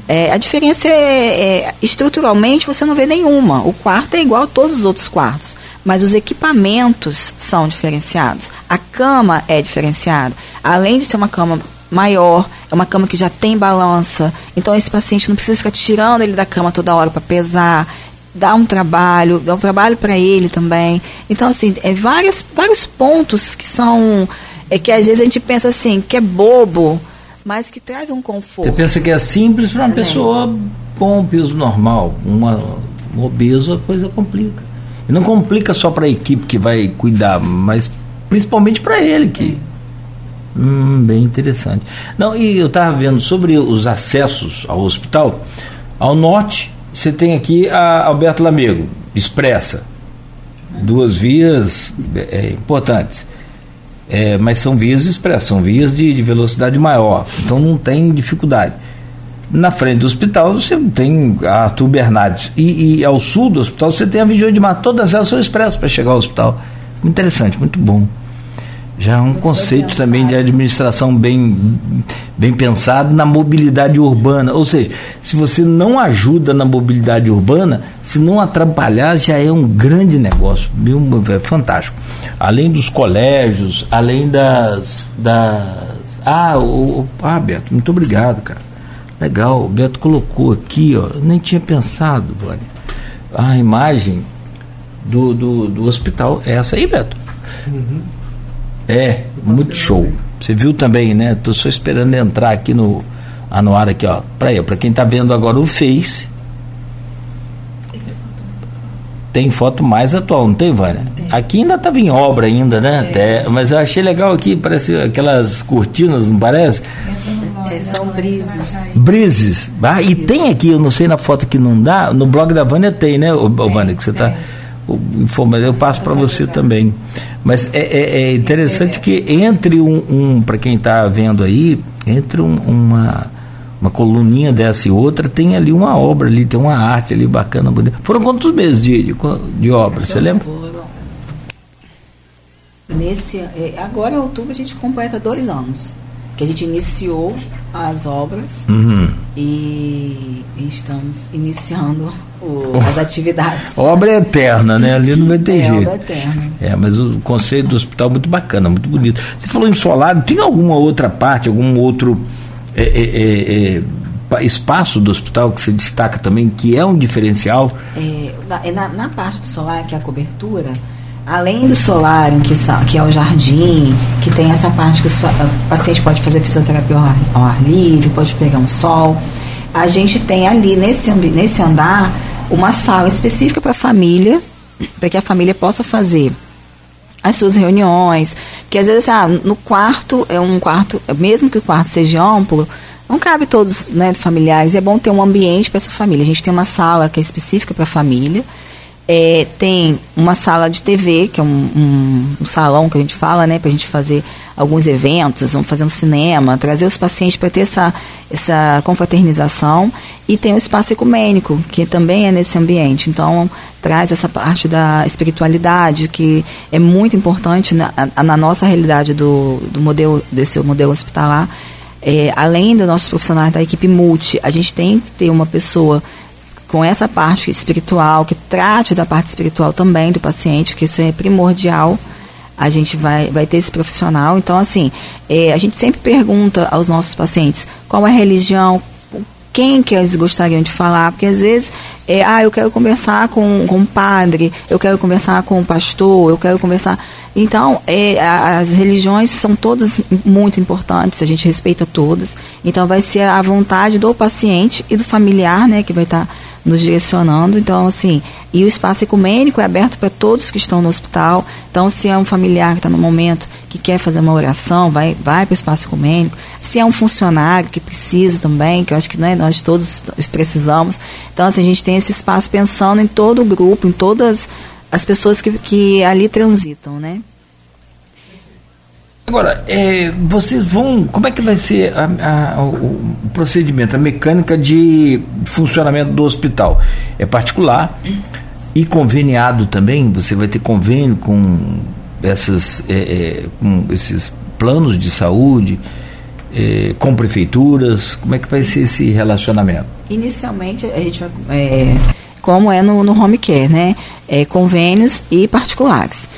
É, a diferença é, é, estruturalmente você não vê nenhuma. O quarto é igual a todos os outros quartos mas os equipamentos são diferenciados. A cama é diferenciada. Além de ser uma cama maior, é uma cama que já tem balança. Então esse paciente não precisa ficar tirando ele da cama toda hora para pesar. Dá um trabalho, dá um trabalho para ele também. Então, assim, é várias, vários pontos que são. É que às vezes a gente pensa assim, que é bobo, mas que traz um conforto. Você pensa que é simples para uma é. pessoa com um peso normal. Uma, um obeso a coisa complica. E não complica só para a equipe que vai cuidar, mas principalmente para ele que hum, bem interessante. Não, e eu estava vendo sobre os acessos ao hospital. Ao norte, você tem aqui a Alberto Lamego, expressa. Duas vias é, importantes. É, mas são vias expressas, são vias de, de velocidade maior. Então não tem dificuldade. Na frente do hospital você tem a Arthur Bernardes. E, e, ao sul do hospital você tem a Vigília de Mar. Todas elas são expressas para chegar ao hospital. Interessante, muito bom. Já é um muito conceito também de administração bem, bem pensado na mobilidade urbana. Ou seja, se você não ajuda na mobilidade urbana, se não atrapalhar, já é um grande negócio. É fantástico. Além dos colégios, além das. das ah, o, ah, Beto, muito obrigado, cara. Legal, o Beto colocou aqui, ó, nem tinha pensado, Vânia. A imagem do, do, do hospital é essa aí, Beto. Uhum. É, muito show. Você viu também, né? Tô só esperando entrar aqui no anuário aqui, ó. Para aí, para quem tá vendo agora o Face. tem foto mais atual, não tem, Vânia? Tem. Aqui ainda estava em obra ainda, né? Até, mas eu achei legal aqui, parece aquelas cortinas, não parece? É, são brises. Brises. Ah, e tem aqui, eu não sei na foto que não dá, no blog da Vânia tem, né, o, Vânia, que você está eu passo para você também. Mas é, é, é interessante que entre um, um para quem está vendo aí, entre um, uma uma coluninha dessa e outra, tem ali uma obra ali, tem uma arte ali bacana. Bonita. Foram quantos meses de, de, de obra, você lembra? Nesse, é, agora em outubro a gente completa dois anos que a gente iniciou as obras uhum. e, estamos iniciando o, as [laughs] atividades. obra é eterna, né? Ali não vai ter é, jeito. Obra eterna. É, mas o conceito do hospital é muito bacana, muito bonito. Você falou em solar, tem alguma outra parte, algum outro é, é, é, é espaço do hospital que você destaca também, que é um diferencial? É, na, na parte do solar, que é a cobertura, além do solário, que, que é o jardim, que tem essa parte que o paciente pode fazer fisioterapia ao ar, ao ar livre, pode pegar um sol, a gente tem ali nesse, nesse andar uma sala específica para a família, para que a família possa fazer as suas reuniões, que às vezes ah, no quarto é um quarto, mesmo que o quarto seja amplo, não cabe todos né, familiares, é bom ter um ambiente para essa família. A gente tem uma sala que é específica para a família, é, tem uma sala de TV, que é um, um, um salão que a gente fala, né, para a gente fazer alguns eventos, vamos fazer um cinema, trazer os pacientes para ter essa, essa confraternização. E tem o espaço ecumênico, que também é nesse ambiente. Então, traz essa parte da espiritualidade, que é muito importante na, na nossa realidade do, do modelo, desse modelo hospitalar. É, além dos nossos profissionais da equipe multi, a gente tem que ter uma pessoa com essa parte espiritual, que trate da parte espiritual também do paciente, que isso é primordial. A gente vai, vai ter esse profissional. Então, assim, é, a gente sempre pergunta aos nossos pacientes qual é a religião, quem que eles gostariam de falar, porque às vezes, é, ah, eu quero conversar com, com um padre, eu quero conversar com um pastor, eu quero conversar. Então, é, as religiões são todas muito importantes, a gente respeita todas. Então, vai ser a vontade do paciente e do familiar, né, que vai estar. Tá nos direcionando. Então, assim, e o espaço ecumênico é aberto para todos que estão no hospital. Então, se é um familiar que está no momento que quer fazer uma oração, vai, vai para o espaço ecumênico. Se é um funcionário que precisa também, que eu acho que né, nós todos precisamos. Então, assim, a gente tem esse espaço pensando em todo o grupo, em todas as pessoas que, que ali transitam, né? Agora, é, vocês vão. Como é que vai ser a, a, o, procedimento, a mecânica de funcionamento do hospital? É particular e conveniado também? Você vai ter convênio com, essas, é, é, com esses planos de saúde, é, com prefeituras? Como é que vai ser esse relacionamento? Inicialmente, a gente vai. É, como é no, no home care, né? É, convênios e particulares.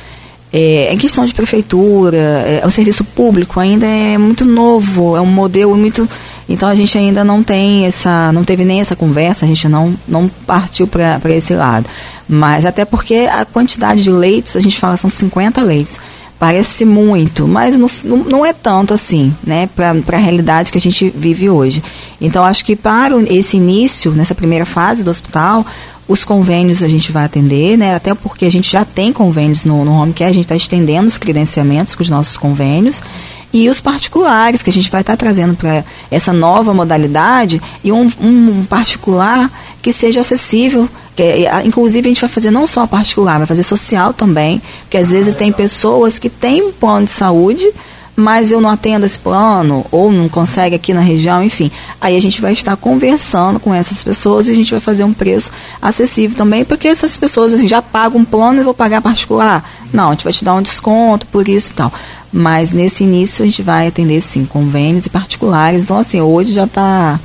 É, em questão de prefeitura, é, o serviço público ainda é muito novo, é um modelo muito. Então a gente ainda não tem essa, não teve nem essa conversa, a gente não, não partiu para esse lado. Mas até porque a quantidade de leitos, a gente fala são 50 leitos. Parece muito, mas não, não é tanto assim, né, para a realidade que a gente vive hoje. Então, acho que para esse início, nessa primeira fase do hospital, os convênios a gente vai atender, né? Até porque a gente já tem convênios no, no home care, a gente está estendendo os credenciamentos com os nossos convênios. E os particulares, que a gente vai estar tá trazendo para essa nova modalidade, e um, um particular que seja acessível. Que, inclusive, a gente vai fazer não só particular, vai fazer social também, porque às vezes tem pessoas que têm um plano de saúde, mas eu não atendo esse plano, ou não consegue aqui na região, enfim. Aí a gente vai estar conversando com essas pessoas e a gente vai fazer um preço acessível também, porque essas pessoas assim, já pagam um plano e vou pagar particular. Não, a gente vai te dar um desconto por isso e tal. Mas nesse início a gente vai atender sim convênios e particulares. Então, assim, hoje já está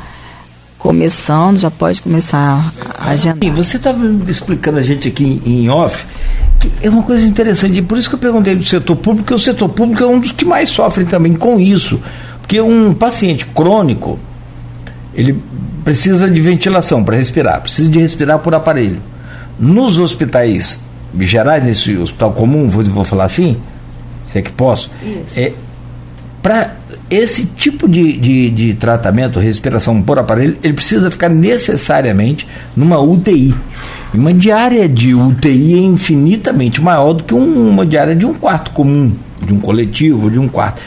começando, já pode começar a agendar. E você estava explicando a gente aqui em off que é uma coisa interessante, e por isso que eu perguntei do setor público, porque o setor público é um dos que mais sofre também com isso. Porque um paciente crônico, ele precisa de ventilação para respirar, precisa de respirar por aparelho. Nos hospitais gerais, nesse hospital comum, vou, vou falar assim, se é que posso, é, para esse tipo de, de, de, tratamento, respiração por aparelho, ele precisa ficar necessariamente numa UTI. Uma diária de UTI é infinitamente maior do que um, uma diária de um quarto comum, de um coletivo, de um quarto.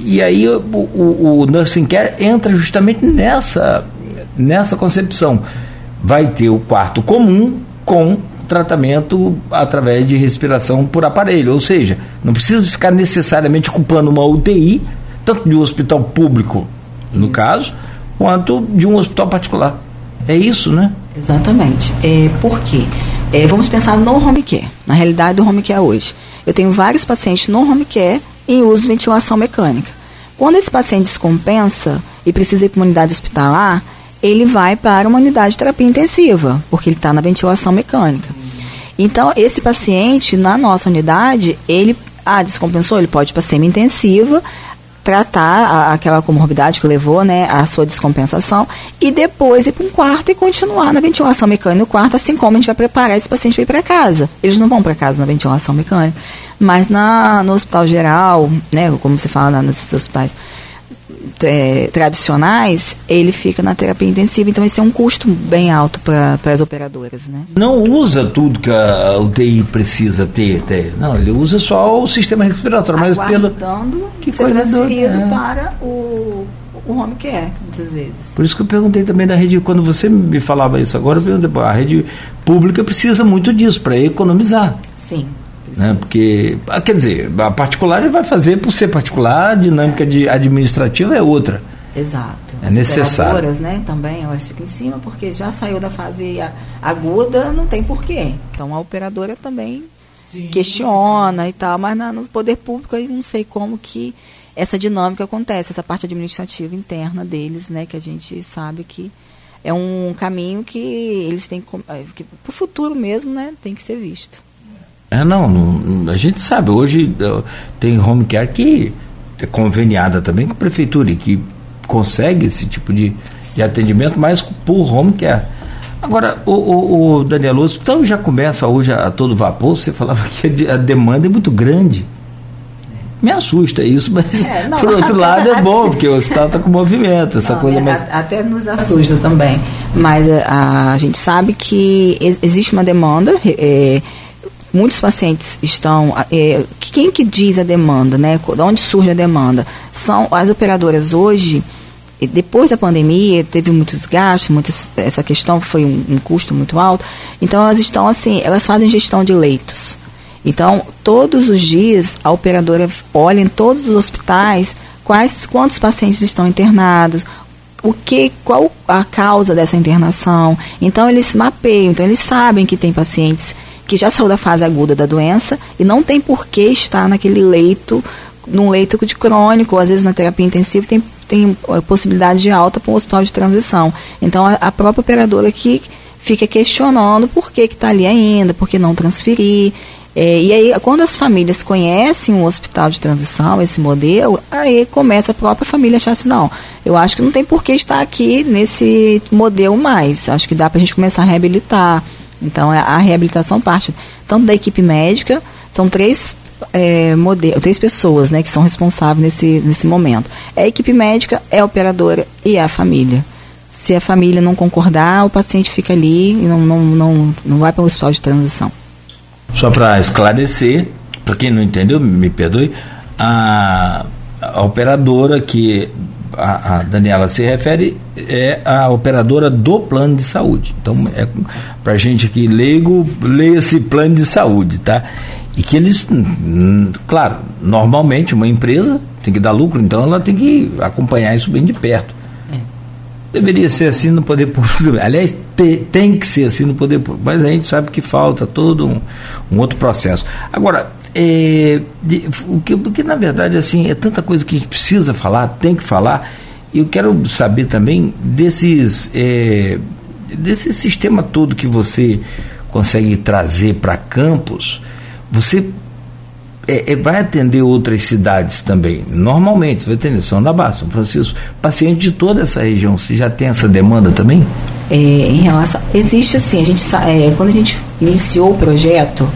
E aí o, o, o nursing care entra justamente nessa, nessa concepção. Vai ter o quarto comum com tratamento através de respiração por aparelho, ou seja, não precisa ficar necessariamente ocupando uma UTI, tanto de um hospital público, no caso, quanto de um hospital particular. É isso, né? Exatamente. É, por quê? É, vamos pensar no home care, na realidade do home care hoje. Eu tenho vários pacientes no home care em uso de ventilação mecânica. Quando esse paciente descompensa e precisa ir para uma unidade hospitalar, ele vai para uma unidade de terapia intensiva, porque ele está na ventilação mecânica. Então, esse paciente, na nossa unidade, ele ah, descompensou, ele pode ir para semi-intensiva, tratar a, aquela comorbidade que levou né, à sua descompensação e depois ir para um quarto e continuar na ventilação mecânica no quarto, assim como a gente vai preparar esse paciente para ir para casa. Eles não vão para casa na ventilação mecânica, mas na, no hospital geral, né, como se fala nesses hospitais é, tradicionais, ele fica na terapia intensiva, então esse é um custo bem alto para as operadoras. Né? Não usa tudo que a UTI precisa ter, ter. não, ele usa só o sistema respiratório, mas pelo. que ser coisa transferido é. para o, o home care, muitas vezes. Por isso que eu perguntei também da rede, quando você me falava isso agora, eu perguntei, a rede pública precisa muito disso para economizar. Sim. Né? Porque, ah, quer dizer, a particular já vai fazer por ser particular, a dinâmica é. de administrativa é outra. Exato. É As necessário. né, também, elas ficam em cima, porque já saiu da fase aguda, não tem porquê. Então a operadora também Sim. questiona e tal, mas na, no poder público eu não sei como que essa dinâmica acontece, essa parte administrativa interna deles, né, que a gente sabe que é um caminho que eles têm que, para o futuro mesmo, né, tem que ser visto. É, não, não, a gente sabe, hoje tem home care que é conveniada também com a prefeitura e que consegue esse tipo de, de atendimento, mas por home care. Agora, o, o, o Daniel, o hospital já começa hoje a, a, todo vapor, você falava que a, demanda é muito grande. Me assusta isso, mas é, não, por outro lado é bom, porque o hospital está com movimento, essa não, coisa é, mais. Até nos assusta também. Mas a, a gente sabe que existe uma demanda. É, muitos pacientes estão. É, quem que diz a demanda, né? De onde surge a demanda? São as operadoras hoje. Depois da pandemia, teve muitos gastos, muitas, essa questão foi um, um custo muito alto. Então, elas estão assim, elas fazem gestão de leitos. Então, todos os dias, a operadora olha em todos os hospitais quais, quantos pacientes estão internados, o que, qual a causa dessa internação. Então, eles mapeiam, então eles sabem que tem pacientes que já saiu da fase aguda da doença e não tem por que estar naquele leito, num leito de crônico, ou às vezes na terapia intensiva tem, tem eh, possibilidade de alta para um hospital de transição. Então a, a própria operadora que fica questionando por que está ali ainda, por que não transferir. É, e aí, quando as famílias conhecem o hospital de transição, esse modelo, aí começa a própria família a achar assim, não, eu acho que não tem por que estar aqui nesse modelo mais. Acho que dá para a gente começar a reabilitar. Então, é, a reabilitação parte tanto da equipe médica, são três é, modelos, três pessoas né, que são responsáveis nesse, nesse momento. É a equipe médica, é a operadora e é a família. Se a família não concordar, o paciente fica ali e não, não, não, não vai para o hospital de transição. Só para esclarecer, para quem não entendeu, me perdoe, a, a operadora que a, a, Daniela se refere é a operadora do plano de saúde. Então, é para gente aqui leigo, leia esse plano de saúde, tá? E que eles, claro, normalmente uma empresa tem que dar lucro, então ela tem que acompanhar isso bem de perto. É. Deveria ser assim no poder público. [laughs] Aliás, te, tem que ser assim no poder público, mas a gente sabe que falta todo um, um outro processo. Agora, é, de, o que, porque na verdade assim é tanta coisa que a gente precisa falar, tem que falar. E eu quero saber também desses é, desse sistema todo que você consegue trazer para Campos. Você é, é, vai atender outras cidades também. Normalmente, vai atender São Barra, São Francisco, paciente de toda essa região. Você já tem essa demanda também? É, em relação, existe assim, a gente é, quando a gente iniciou o projeto,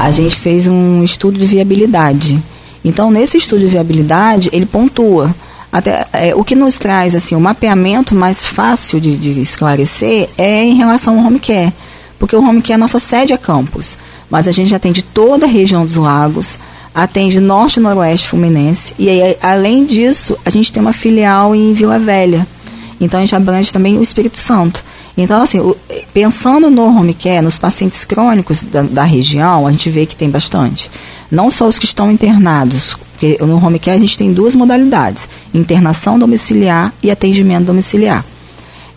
a gente fez um estudo de viabilidade. Então, nesse estudo de viabilidade, ele pontua. Até, é, o que nos traz assim, o mapeamento mais fácil de, de, esclarecer é em relação ao home care. Porque o home care, a nossa sede é campus. Mas a gente atende toda a região dos lagos, atende norte e noroeste fluminense. E aí, além disso, a gente tem uma filial em Vila Velha. Então a gente abrange também o Espírito Santo. Então, assim, pensando no home care, nos pacientes crônicos da, da, região, a gente vê que tem bastante. Não só os que estão internados, porque no home care a gente tem duas modalidades: internação domiciliar e atendimento domiciliar.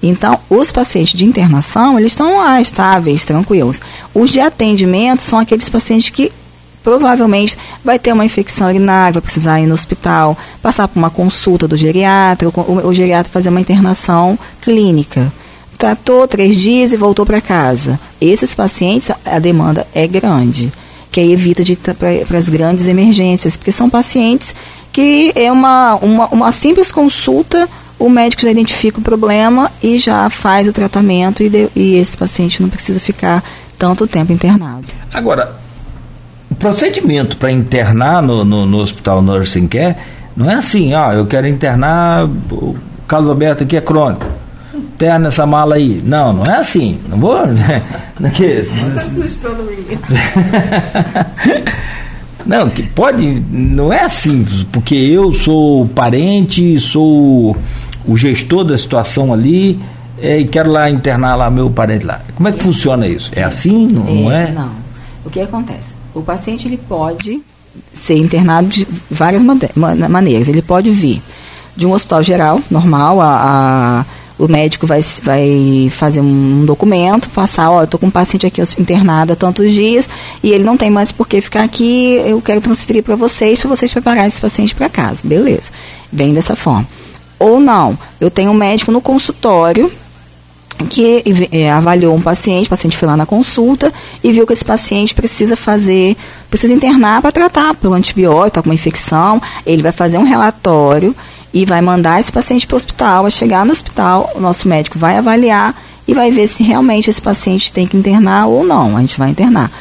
Então, os pacientes de internação, eles estão lá, estáveis, tranquilos. Os de atendimento são aqueles pacientes que provavelmente vai ter uma infecção urinária, vai precisar ir no hospital, passar por uma consulta do geriatra, o, o geriatra fazer uma internação clínica. Tratou três dias e voltou para casa. Esses pacientes, a demanda é grande, que aí evita de para as grandes emergências, porque são pacientes que é uma, uma, uma simples consulta o médico já identifica o problema e já faz o tratamento e, de, e esse paciente não precisa ficar tanto tempo internado. Agora, o procedimento para internar no, no, no, hospital Nursing Care não é assim, ó, eu quero internar, o caso Alberto aqui é crônico. Interna essa mala aí. Não, não é assim. Não vou. [laughs] Não, que, [laughs] não, que pode. Não é assim, porque eu sou parente, sou o gestor da situação ali é, e quero lá internar lá meu parente lá. Como é que funciona isso? É assim? Não é? Não. É? não. O que acontece? O paciente ele pode ser internado de várias maneiras. Ele pode vir de um hospital geral, normal, a, a o médico vai, vai fazer um documento, passar, ó, eu estou com um paciente aqui internado há tantos dias e ele não tem mais por que ficar aqui, eu quero transferir para vocês, para vocês prepararem esse paciente para casa. Beleza. Vem dessa forma. Ou não, eu tenho um médico no consultório que é, avaliou um paciente, o paciente foi lá na consulta e viu que esse paciente precisa fazer, precisa internar para tratar pelo antibiótico, alguma infecção. Ele vai fazer um relatório e vai mandar esse paciente para o hospital. Vai chegar no hospital, o nosso médico vai avaliar e vai ver se realmente esse paciente tem que internar ou não. A gente vai internar.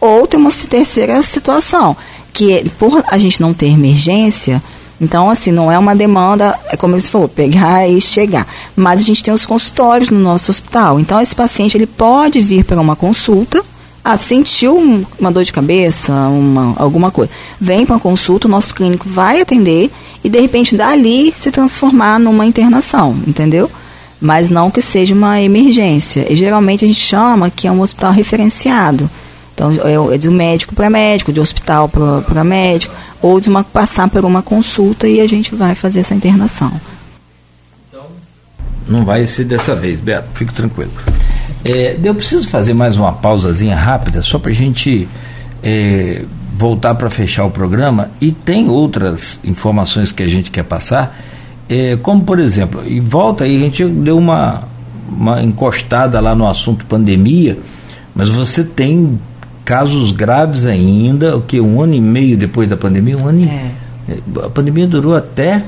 Ou tem uma terceira situação, que por a gente não ter emergência, então, assim, não é uma demanda, é como você falou, pegar e chegar. Mas a gente tem os consultórios no nosso hospital. Então, esse paciente ele pode vir para uma consulta, ah, sentiu uma dor de cabeça, uma, alguma coisa. Vem para uma consulta, o nosso clínico vai atender e, de repente, dali se transformar numa internação, entendeu? Mas não que seja uma emergência. E geralmente a gente chama que é um hospital referenciado. Então, é, é de médico para médico, de hospital para médico, ou de uma, passar por uma consulta e a gente vai fazer essa internação. Não vai ser dessa vez, Beto, fique tranquilo. É, eu preciso fazer mais uma pausazinha rápida, só para a gente é, voltar para fechar o programa. E tem outras informações que a gente quer passar, é, como por exemplo, e volta aí, a gente deu uma, uma encostada lá no assunto pandemia, mas você tem casos graves ainda, o que um ano e meio depois da pandemia, um ano é. e, a pandemia durou até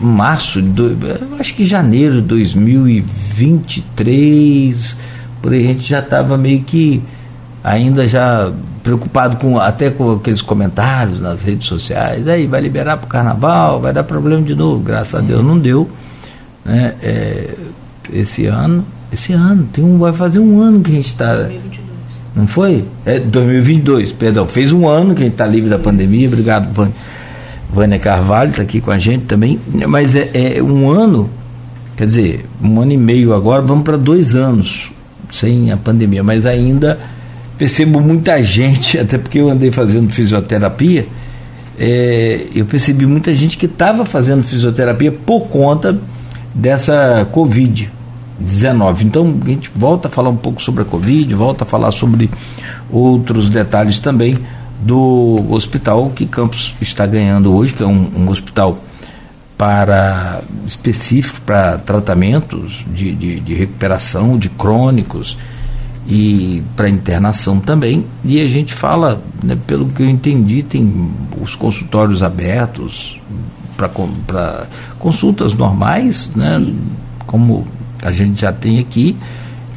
março, do, acho que janeiro de 2023, por aí a gente já estava meio que ainda já preocupado com até com aqueles comentários nas redes sociais, aí vai liberar para o carnaval, vai dar problema de novo, graças a Deus não deu, né? É, esse ano, esse ano, tem um, vai fazer um ano que a gente está não foi? É 2022, perdão. Fez um ano que a gente está livre da pandemia. Obrigado, Vânia, Vânia Carvalho, está aqui com a gente também. Mas é, é, um ano, quer dizer, um ano e meio agora, vamos para dois anos sem a pandemia. Mas ainda percebo muita gente, [laughs] até porque eu andei fazendo fisioterapia, é, eu percebi muita gente que estava fazendo fisioterapia por conta dessa Covid. 19. Então a gente volta a falar um pouco sobre a Covid, volta a falar sobre outros detalhes também do hospital que Campos está ganhando hoje, que é um, um hospital para específico para tratamentos de, de, de, recuperação de crônicos e para internação também. E a gente fala, né, pelo que eu entendi, tem os consultórios abertos para consultas normais, né, como a gente já tem aqui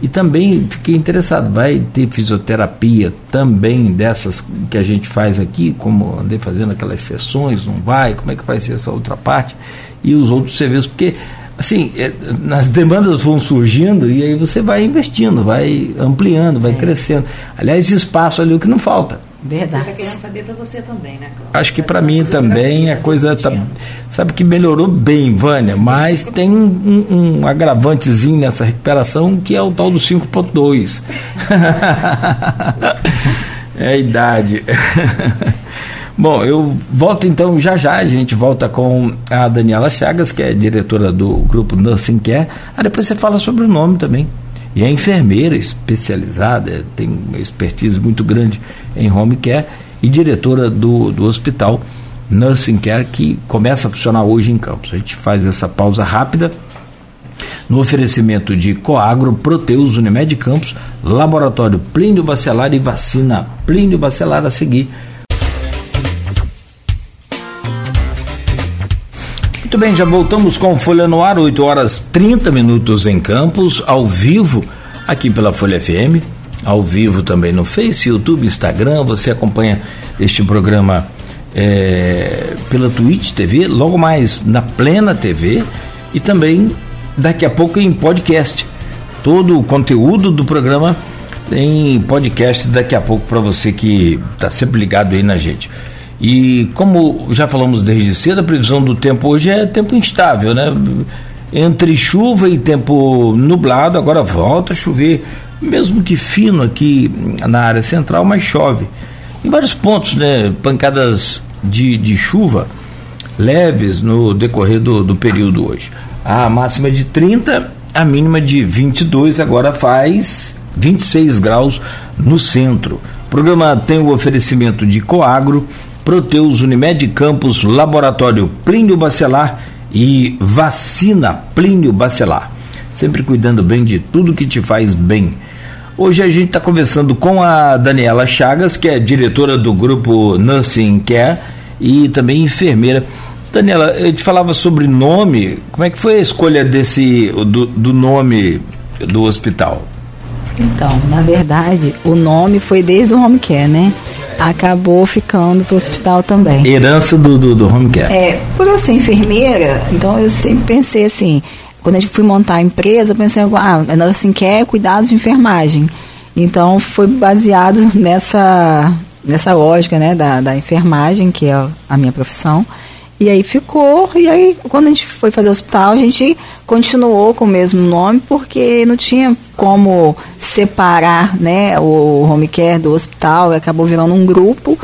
E também fiquei interessado, vai ter fisioterapia também dessas que a gente faz aqui, como andei fazendo aquelas sessões, não vai? Como é que vai ser essa outra parte? E os outros serviços, porque assim, é, as demandas vão surgindo e aí você vai investindo, vai ampliando, vai é. crescendo. Aliás, espaço ali é o que não falta. Verdade. Você querendo saber para você também, né, Cláudia? Acho que para mim também a coisa tá, sabe que melhorou bem, Vânia, mas tem um, um agravantezinho nessa recuperação que é o tal do 5.2. [laughs] é a idade. [laughs] Bom, eu volto então já já, a gente volta com a Daniela Chagas, que é diretora do grupo Nursing Care. Ah, depois você fala sobre o nome também. E é enfermeira especializada, tem uma expertise muito grande em home care e diretora do, do hospital Nursing Care, que começa a funcionar hoje em Campos. A gente faz essa pausa rápida no oferecimento de Coagro, Proteus, Unimed Campos, Laboratório Plínio Bacelar e Vacina Plínio Bacelar a seguir. Muito bem, já voltamos com Folha no Ar, 8 horas 30 minutos em Campos, ao vivo, aqui pela Folha FM, ao vivo também no Face, YouTube, Instagram. Você acompanha este programa é, pela Twitch TV, logo mais na Plena TV e também daqui a pouco em podcast. Todo o conteúdo do programa em podcast daqui a pouco para você que está sempre ligado aí na gente. E como já falamos desde cedo, a previsão do tempo hoje é tempo instável, né? Entre chuva e tempo nublado, agora volta a chover, mesmo que fino aqui na área central, mas chove. Em vários pontos, né? Pancadas de, de chuva leves no decorrer do, do período hoje. A máxima é de 30, a mínima de 22, agora faz 26 graus no centro. O programa tem o oferecimento de Coagro Proteus Unimed Campos, Laboratório Plínio Bacelar e Vacina Plínio Bacelar. Sempre cuidando bem de tudo que te faz bem. Hoje a gente está conversando com a Daniela Chagas, que é diretora do grupo Nursing Care e também enfermeira. Daniela, eu te falava sobre nome. Como é que foi a escolha desse do, do nome do hospital? Então, na verdade, o nome foi desde o home care, né? Acabou ficando para o hospital também. Herança do, do, do home care. É, por eu ser enfermeira, então eu sempre pensei assim, quando a gente fui montar a empresa, eu pensei, ah, assim quer cuidados de enfermagem. Então foi baseado nessa, nessa lógica né, da, da enfermagem, que é a minha profissão. E aí ficou, e aí quando a gente foi fazer o hospital, a gente continuou com o mesmo nome, porque não tinha como separar né, o home care do hospital, acabou virando um grupo.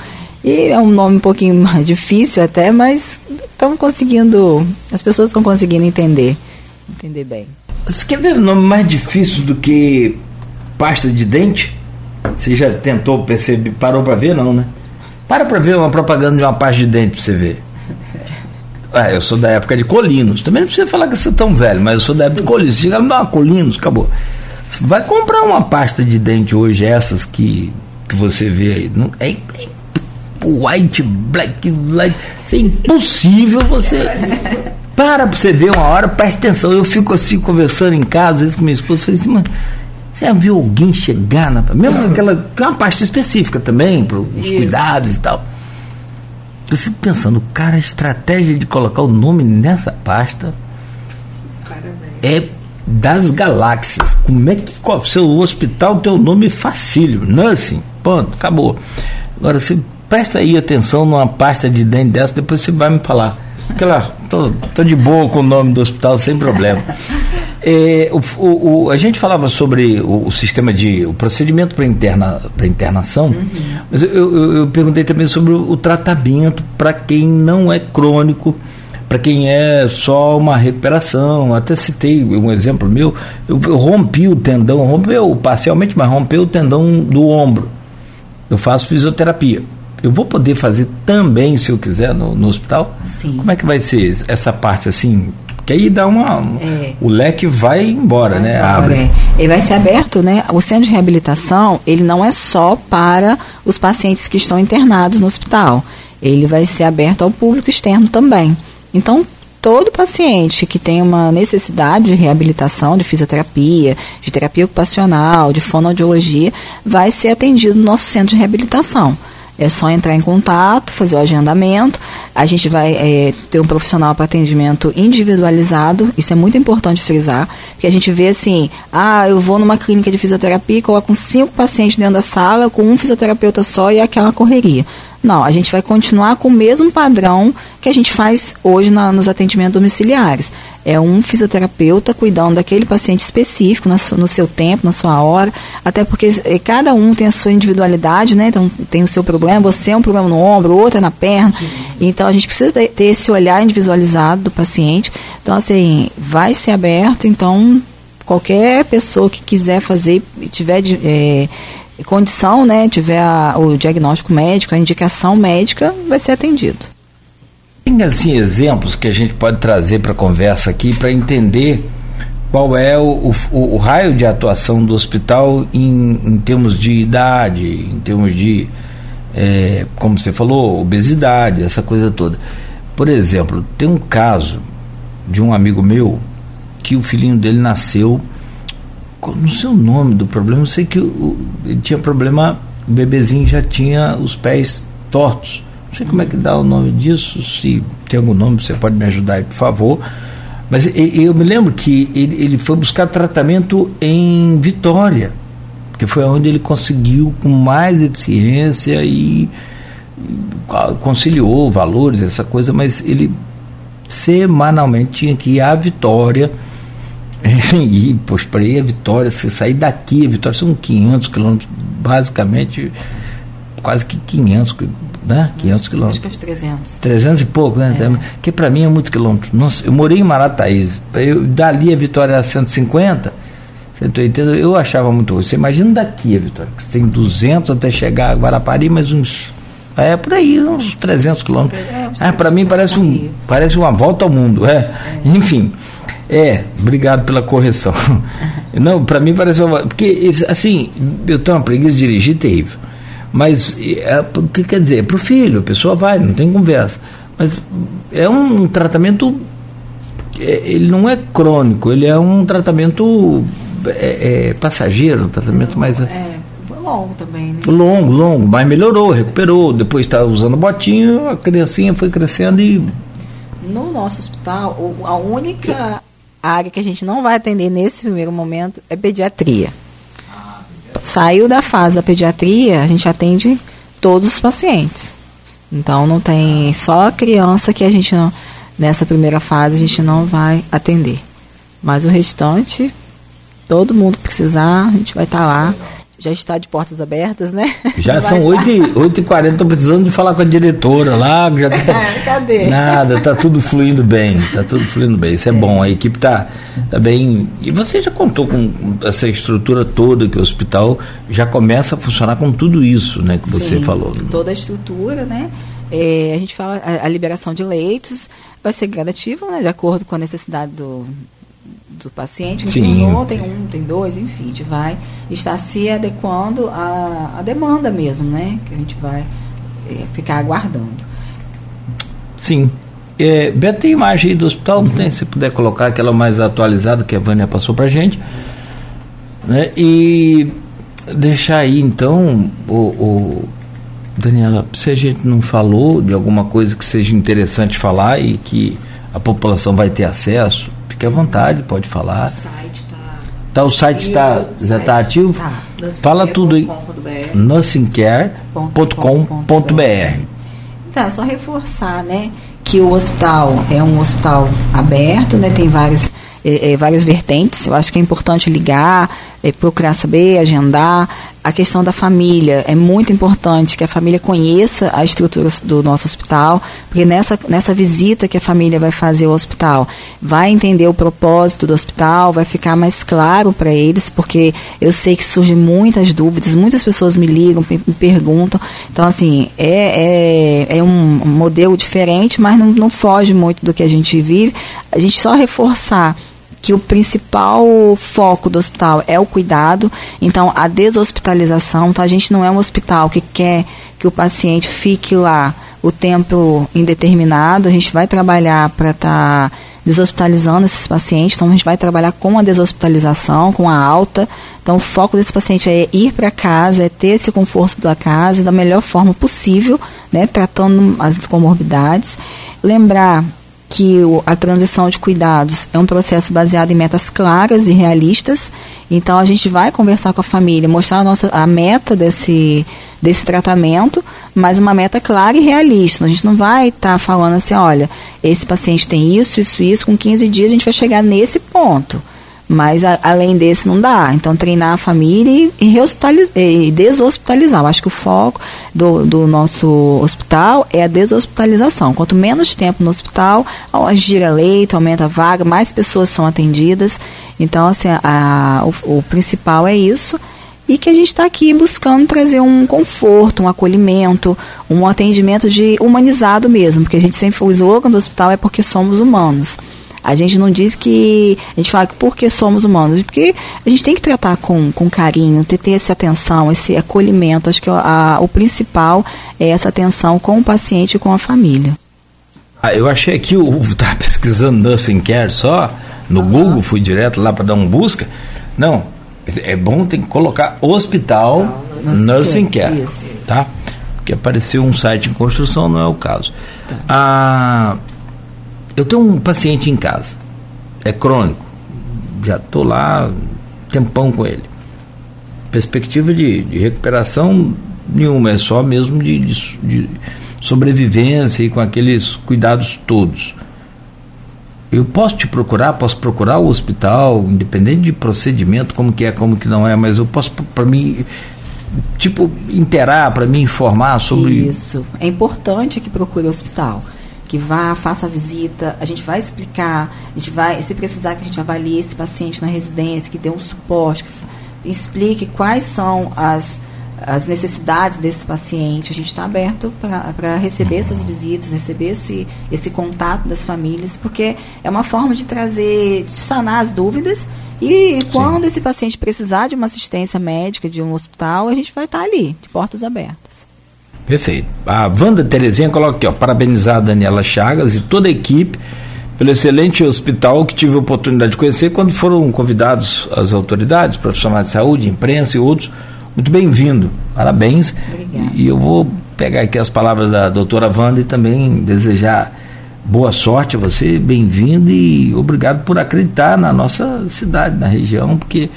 E é um nome um pouquinho [laughs] mais difícil até, mas estão conseguindo, as pessoas estão conseguindo entender, entender bem. Você quer ver um nome mais difícil do que pasta de dente? Você já tentou perceber, parou para ver não, né? Para para ver uma propaganda de uma pasta de dente para você ver. Ah, eu sou da época de Colinos. Também não precisa falar que você é tão velho, mas eu sou da época de Colinos. Chega a dar Colinos, acabou. Vai comprar uma pasta de dente hoje, essas que, que você vê aí. Não, é, é white, black, black. Isso é impossível você. Para pra você ver uma hora, presta atenção. Eu fico assim conversando em casa, às vezes com minha esposa, falei assim, mano. Você já viu alguém chegar na. Mesmo aquela. Uma pasta específica também, para os cuidados e tal. Eu fico pensando, cara, a estratégia de colocar o nome nessa pasta Parabéns. é das galáxias. Como é que o seu hospital tem o nome facílio? Nursing, ponto, acabou. Agora, você presta aí atenção numa pasta de dente dessa, depois você vai me falar. Aquela, tô, tô de boa com o nome do hospital, sem problema. [laughs] É, o, o, o, a gente falava sobre o, o, sistema de o procedimento para interna, internação, uhum. mas eu, eu, eu, perguntei também sobre o, tratamento para quem não é crônico, para quem é só uma recuperação. Até citei um exemplo meu, eu, eu rompi o tendão, rompeu parcialmente, mas rompeu o tendão do ombro. Eu faço fisioterapia. Eu vou poder fazer também, se eu quiser, no, no hospital? Sim. Como é que vai ser essa parte assim? Que aí dá uma. É. O leque vai embora, vai né? Embora, Abre. É. Ele vai ser aberto, né? O centro de reabilitação, ele não é só para os pacientes que estão internados no hospital. Ele vai ser aberto ao público externo também. Então, todo paciente que tem uma necessidade de reabilitação, de fisioterapia, de terapia ocupacional, de fonoaudiologia, vai ser atendido no nosso centro de reabilitação. É só entrar em contato, fazer o agendamento. A gente vai é, ter um profissional para atendimento individualizado. Isso é muito importante frisar. Que a gente vê assim: ah, eu vou numa clínica de fisioterapia e coloco cinco pacientes dentro da sala, com um fisioterapeuta só e aquela correria. Não, a gente vai continuar com o mesmo padrão que a gente faz hoje na, nos atendimentos domiciliares. É um fisioterapeuta cuidando daquele paciente específico no, no seu tempo, na sua hora, até porque eh, cada um tem a sua individualidade, né? Então tem o seu problema, você é um problema no ombro, outro é na perna. Então a gente precisa ter, ter esse olhar individualizado do paciente. Então, assim, vai ser aberto, então qualquer pessoa que quiser fazer e tiver é, condição, né, tiver a, o diagnóstico médico, a indicação médica, vai ser atendido. Tem assim exemplos que a gente pode trazer para a conversa aqui para entender qual é o, o, o, raio de atuação do hospital em, em termos de idade, em termos de, é, como você falou, obesidade, essa coisa toda. Por exemplo, tem um caso de um amigo meu que o filhinho dele nasceu não sei o nome do problema, eu sei que o, ele tinha problema, o bebezinho já tinha os pés tortos. Não sei como é que dá o nome disso, se tem algum nome, você pode me ajudar aí, por favor. Mas eu me lembro que ele, ele foi buscar tratamento em Vitória, que foi onde ele conseguiu com mais eficiência e, e conciliou valores, essa coisa, mas ele semanalmente tinha que ir à Vitória [laughs] e pois, para ir a Vitória, você sair daqui, a Vitória são 500 quilômetros, basicamente quase que 500, né? 500 quilômetros. Acho que é 300. 300 e pouco, né? É. Que para mim é muito quilômetro. Nossa, eu morei em Marataízes, eu, dali a Vitória era 150, 180, eu achava muito ruim. Você imagina daqui a Vitória, que tem 200 até chegar a Guarapari, mais uns é por aí, uns 300 quilômetros. É, ah, para mim parece, um, parece uma volta ao mundo. É. é. Enfim, é, obrigado pela correção. [laughs] Não, para mim parece uma, porque assim, eu tenho uma preguiça de dirigir terrível. Mas é, o que quer dizer? É para o filho, a pessoa vai, não tem conversa. Mas é um tratamento, é, ele não é crônico, ele é um tratamento é, é passageiro, um tratamento mais. É, longo também, né? Longo, longo, mas melhorou, recuperou. Depois está usando botinho, a criancinha foi crescendo e. No nosso hospital, a única a área que a gente não vai atender nesse primeiro momento é pediatria. Saiu da fase da pediatria, a gente atende todos os pacientes. Então não tem só a criança que a gente não, nessa primeira fase a gente não vai atender. Mas o restante, todo mundo que precisar, a gente vai estar tá lá já está de portas abertas, né? [laughs] Já são 8h40, estou precisando de falar com a diretora lá. Já [laughs] tá... Cadê? Nada, está tudo fluindo bem, está tudo fluindo bem. Isso é, é. bom, a equipe está tá bem. E você já contou com essa estrutura toda que o hospital já começa a funcionar com tudo isso, né, que você Sim, falou. Toda a estrutura, né? É, a gente fala a, a liberação de leitos vai ser gradativa, né, de acordo com a necessidade do, do paciente, Sim. Um, tem um, tem dois, enfim, a gente vai estar se adequando à, à demanda mesmo, né? Que a gente vai é, ficar aguardando. Sim. É, Beto, tem imagem aí do hospital? Não tem? Se puder colocar aquela mais atualizada que a Vânia passou pra gente. Né? E deixar aí então, o, o, Daniela, se a gente não falou de alguma coisa que seja interessante falar e que a população vai ter acesso, Fique à vontade, pode falar. O site está. Tá, o site está já está ativo? Tá. Fala tudo aí. nursingcare.com.br. Então, é só reforçar, né? Que o hospital é um hospital aberto, né? Tem várias, é, é, várias vertentes. Eu acho que é importante ligar, é, procurar saber, agendar. A questão da família é muito importante que a família conheça a estrutura do nosso hospital, porque nessa, nessa visita que a família vai fazer ao hospital, vai entender o propósito do hospital, vai ficar mais claro para eles, porque eu sei que surgem muitas dúvidas, muitas pessoas me ligam, me, perguntam. Então, assim, é, é, é um modelo diferente, mas não, não foge muito do que a gente vive. A gente só reforçar que o principal foco do hospital é o cuidado, então a deshospitalização, então a gente não é um hospital que quer que o paciente fique lá o tempo indeterminado, a gente vai trabalhar para estar tá deshospitalizando esses pacientes, então a gente vai trabalhar com a deshospitalização, com a alta. Então o foco desse paciente é ir para casa, é ter esse conforto da casa da melhor forma possível, né, tratando as comorbidades. Lembrar que a transição de cuidados é um processo baseado em metas claras e realistas. Então a gente vai conversar com a família, mostrar a nossa a meta desse desse tratamento, mas uma meta clara e realista. A gente não vai estar tá falando assim, olha, esse paciente tem isso, isso, isso, com 15 dias a gente vai chegar nesse ponto. Mas a, além desse não dá. Então treinar a família e, e, e deshospitalizar. Eu acho que o foco do, do, nosso hospital é a deshospitalização. Quanto menos tempo no hospital, gira leito, aumenta a vaga, mais pessoas são atendidas. Então, assim, a, o, o principal é isso e que a gente está aqui buscando trazer um conforto, um acolhimento, um atendimento de humanizado mesmo, porque a gente sempre o slogan do hospital é porque somos humanos. A gente não diz que. A gente fala que porque somos humanos, porque a gente tem que tratar com, com carinho, ter, ter essa atenção, esse acolhimento. Acho que a, o principal é essa atenção com o paciente e com a família. Ah, eu achei aqui, eu estava pesquisando Nursing Care só, no uhum. Google, fui direto lá para dar um busca. Não, é bom tem que colocar hospital nursing care, Isso. tá? Porque apareceu um site em construção, não é o caso. Tá. Ah, eu tenho um paciente em casa, é crônico, já estou lá tempão com ele. Perspectiva de, de recuperação nenhuma, é só mesmo de, de, de sobrevivência e com aqueles cuidados todos. Eu posso te procurar, posso procurar o hospital, independente de procedimento, como que é, como que não é, mas eu posso para mim tipo interar para me informar sobre isso. É importante que procure o hospital, que vá, faça a visita, a gente vai explicar, a gente vai, se precisar que a gente avalie esse paciente na residência, que dê um suporte, que explique quais são as as necessidades desse paciente. A gente está aberto para receber essas visitas, receber esse, esse contato das famílias, porque é uma forma de trazer, de sanar as dúvidas. E quando Sim. esse paciente precisar de uma assistência médica, de um hospital, a gente vai estar tá ali, de portas abertas. Perfeito. A Wanda Terezinha coloca aqui, ó, parabenizar a Daniela Chagas e toda a equipe pelo excelente hospital que tive a oportunidade de conhecer quando foram convidados as autoridades, profissionais de saúde, imprensa e outros muito bem-vindo, parabéns. Obrigada. E eu vou pegar aqui as palavras da doutora Wanda e também desejar boa sorte a você, bem-vindo e obrigado por acreditar na nossa cidade, na região, porque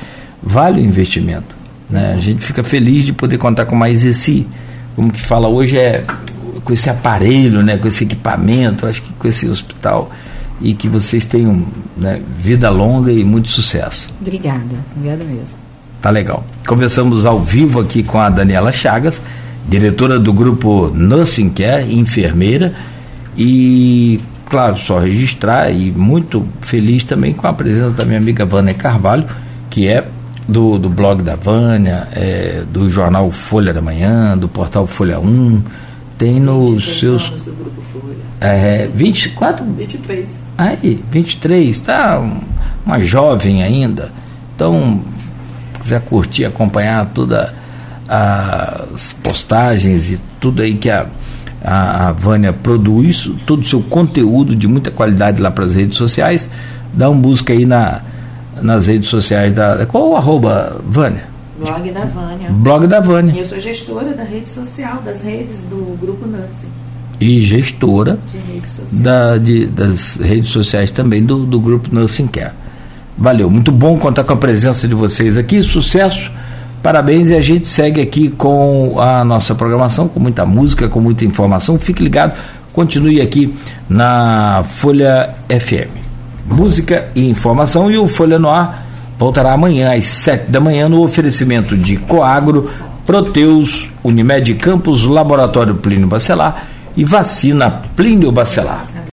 vale o investimento. Né? A gente fica feliz de poder contar com mais esse, como que fala hoje, é com esse aparelho, né? com esse equipamento, acho que com esse hospital e que vocês tenham né, vida longa e muito sucesso. Obrigada, obrigada mesmo. Tá legal. Conversamos ao vivo aqui com a Daniela Chagas, diretora do grupo Nursing Care, enfermeira, e, claro, só registrar e muito feliz também com a presença da minha amiga Vânia Carvalho, que é do, do blog da Vânia, é, do jornal Folha da Manhã, do portal Folha 1, tem nos seus. Do grupo Folha. É, 24? 23. Aí, 23, tá uma jovem ainda. Então, quiser curtir, acompanhar todas as postagens e tudo aí que a, a, a Vânia produz, todo o seu conteúdo de muita qualidade lá para as redes sociais, dá um busca aí na, nas redes sociais da. Qual o arroba, Vânia? Blog da Vânia. Blog da Vânia. Eu sou gestora da rede social, das redes do Grupo Nancy. E gestora de da, de, das redes sociais também do, do Grupo Nursing Care. Valeu, muito bom contar com a presença de vocês aqui, sucesso, parabéns e a gente segue aqui com a nossa programação, com muita música, com muita informação. Fique ligado, continue aqui na Folha FM. Música e informação e o Folha no Ar voltará amanhã às sete da manhã no oferecimento de Coagro, Proteus, Unimed Campos, Laboratório Plínio Bacelar e Vacina Plínio Bacelar.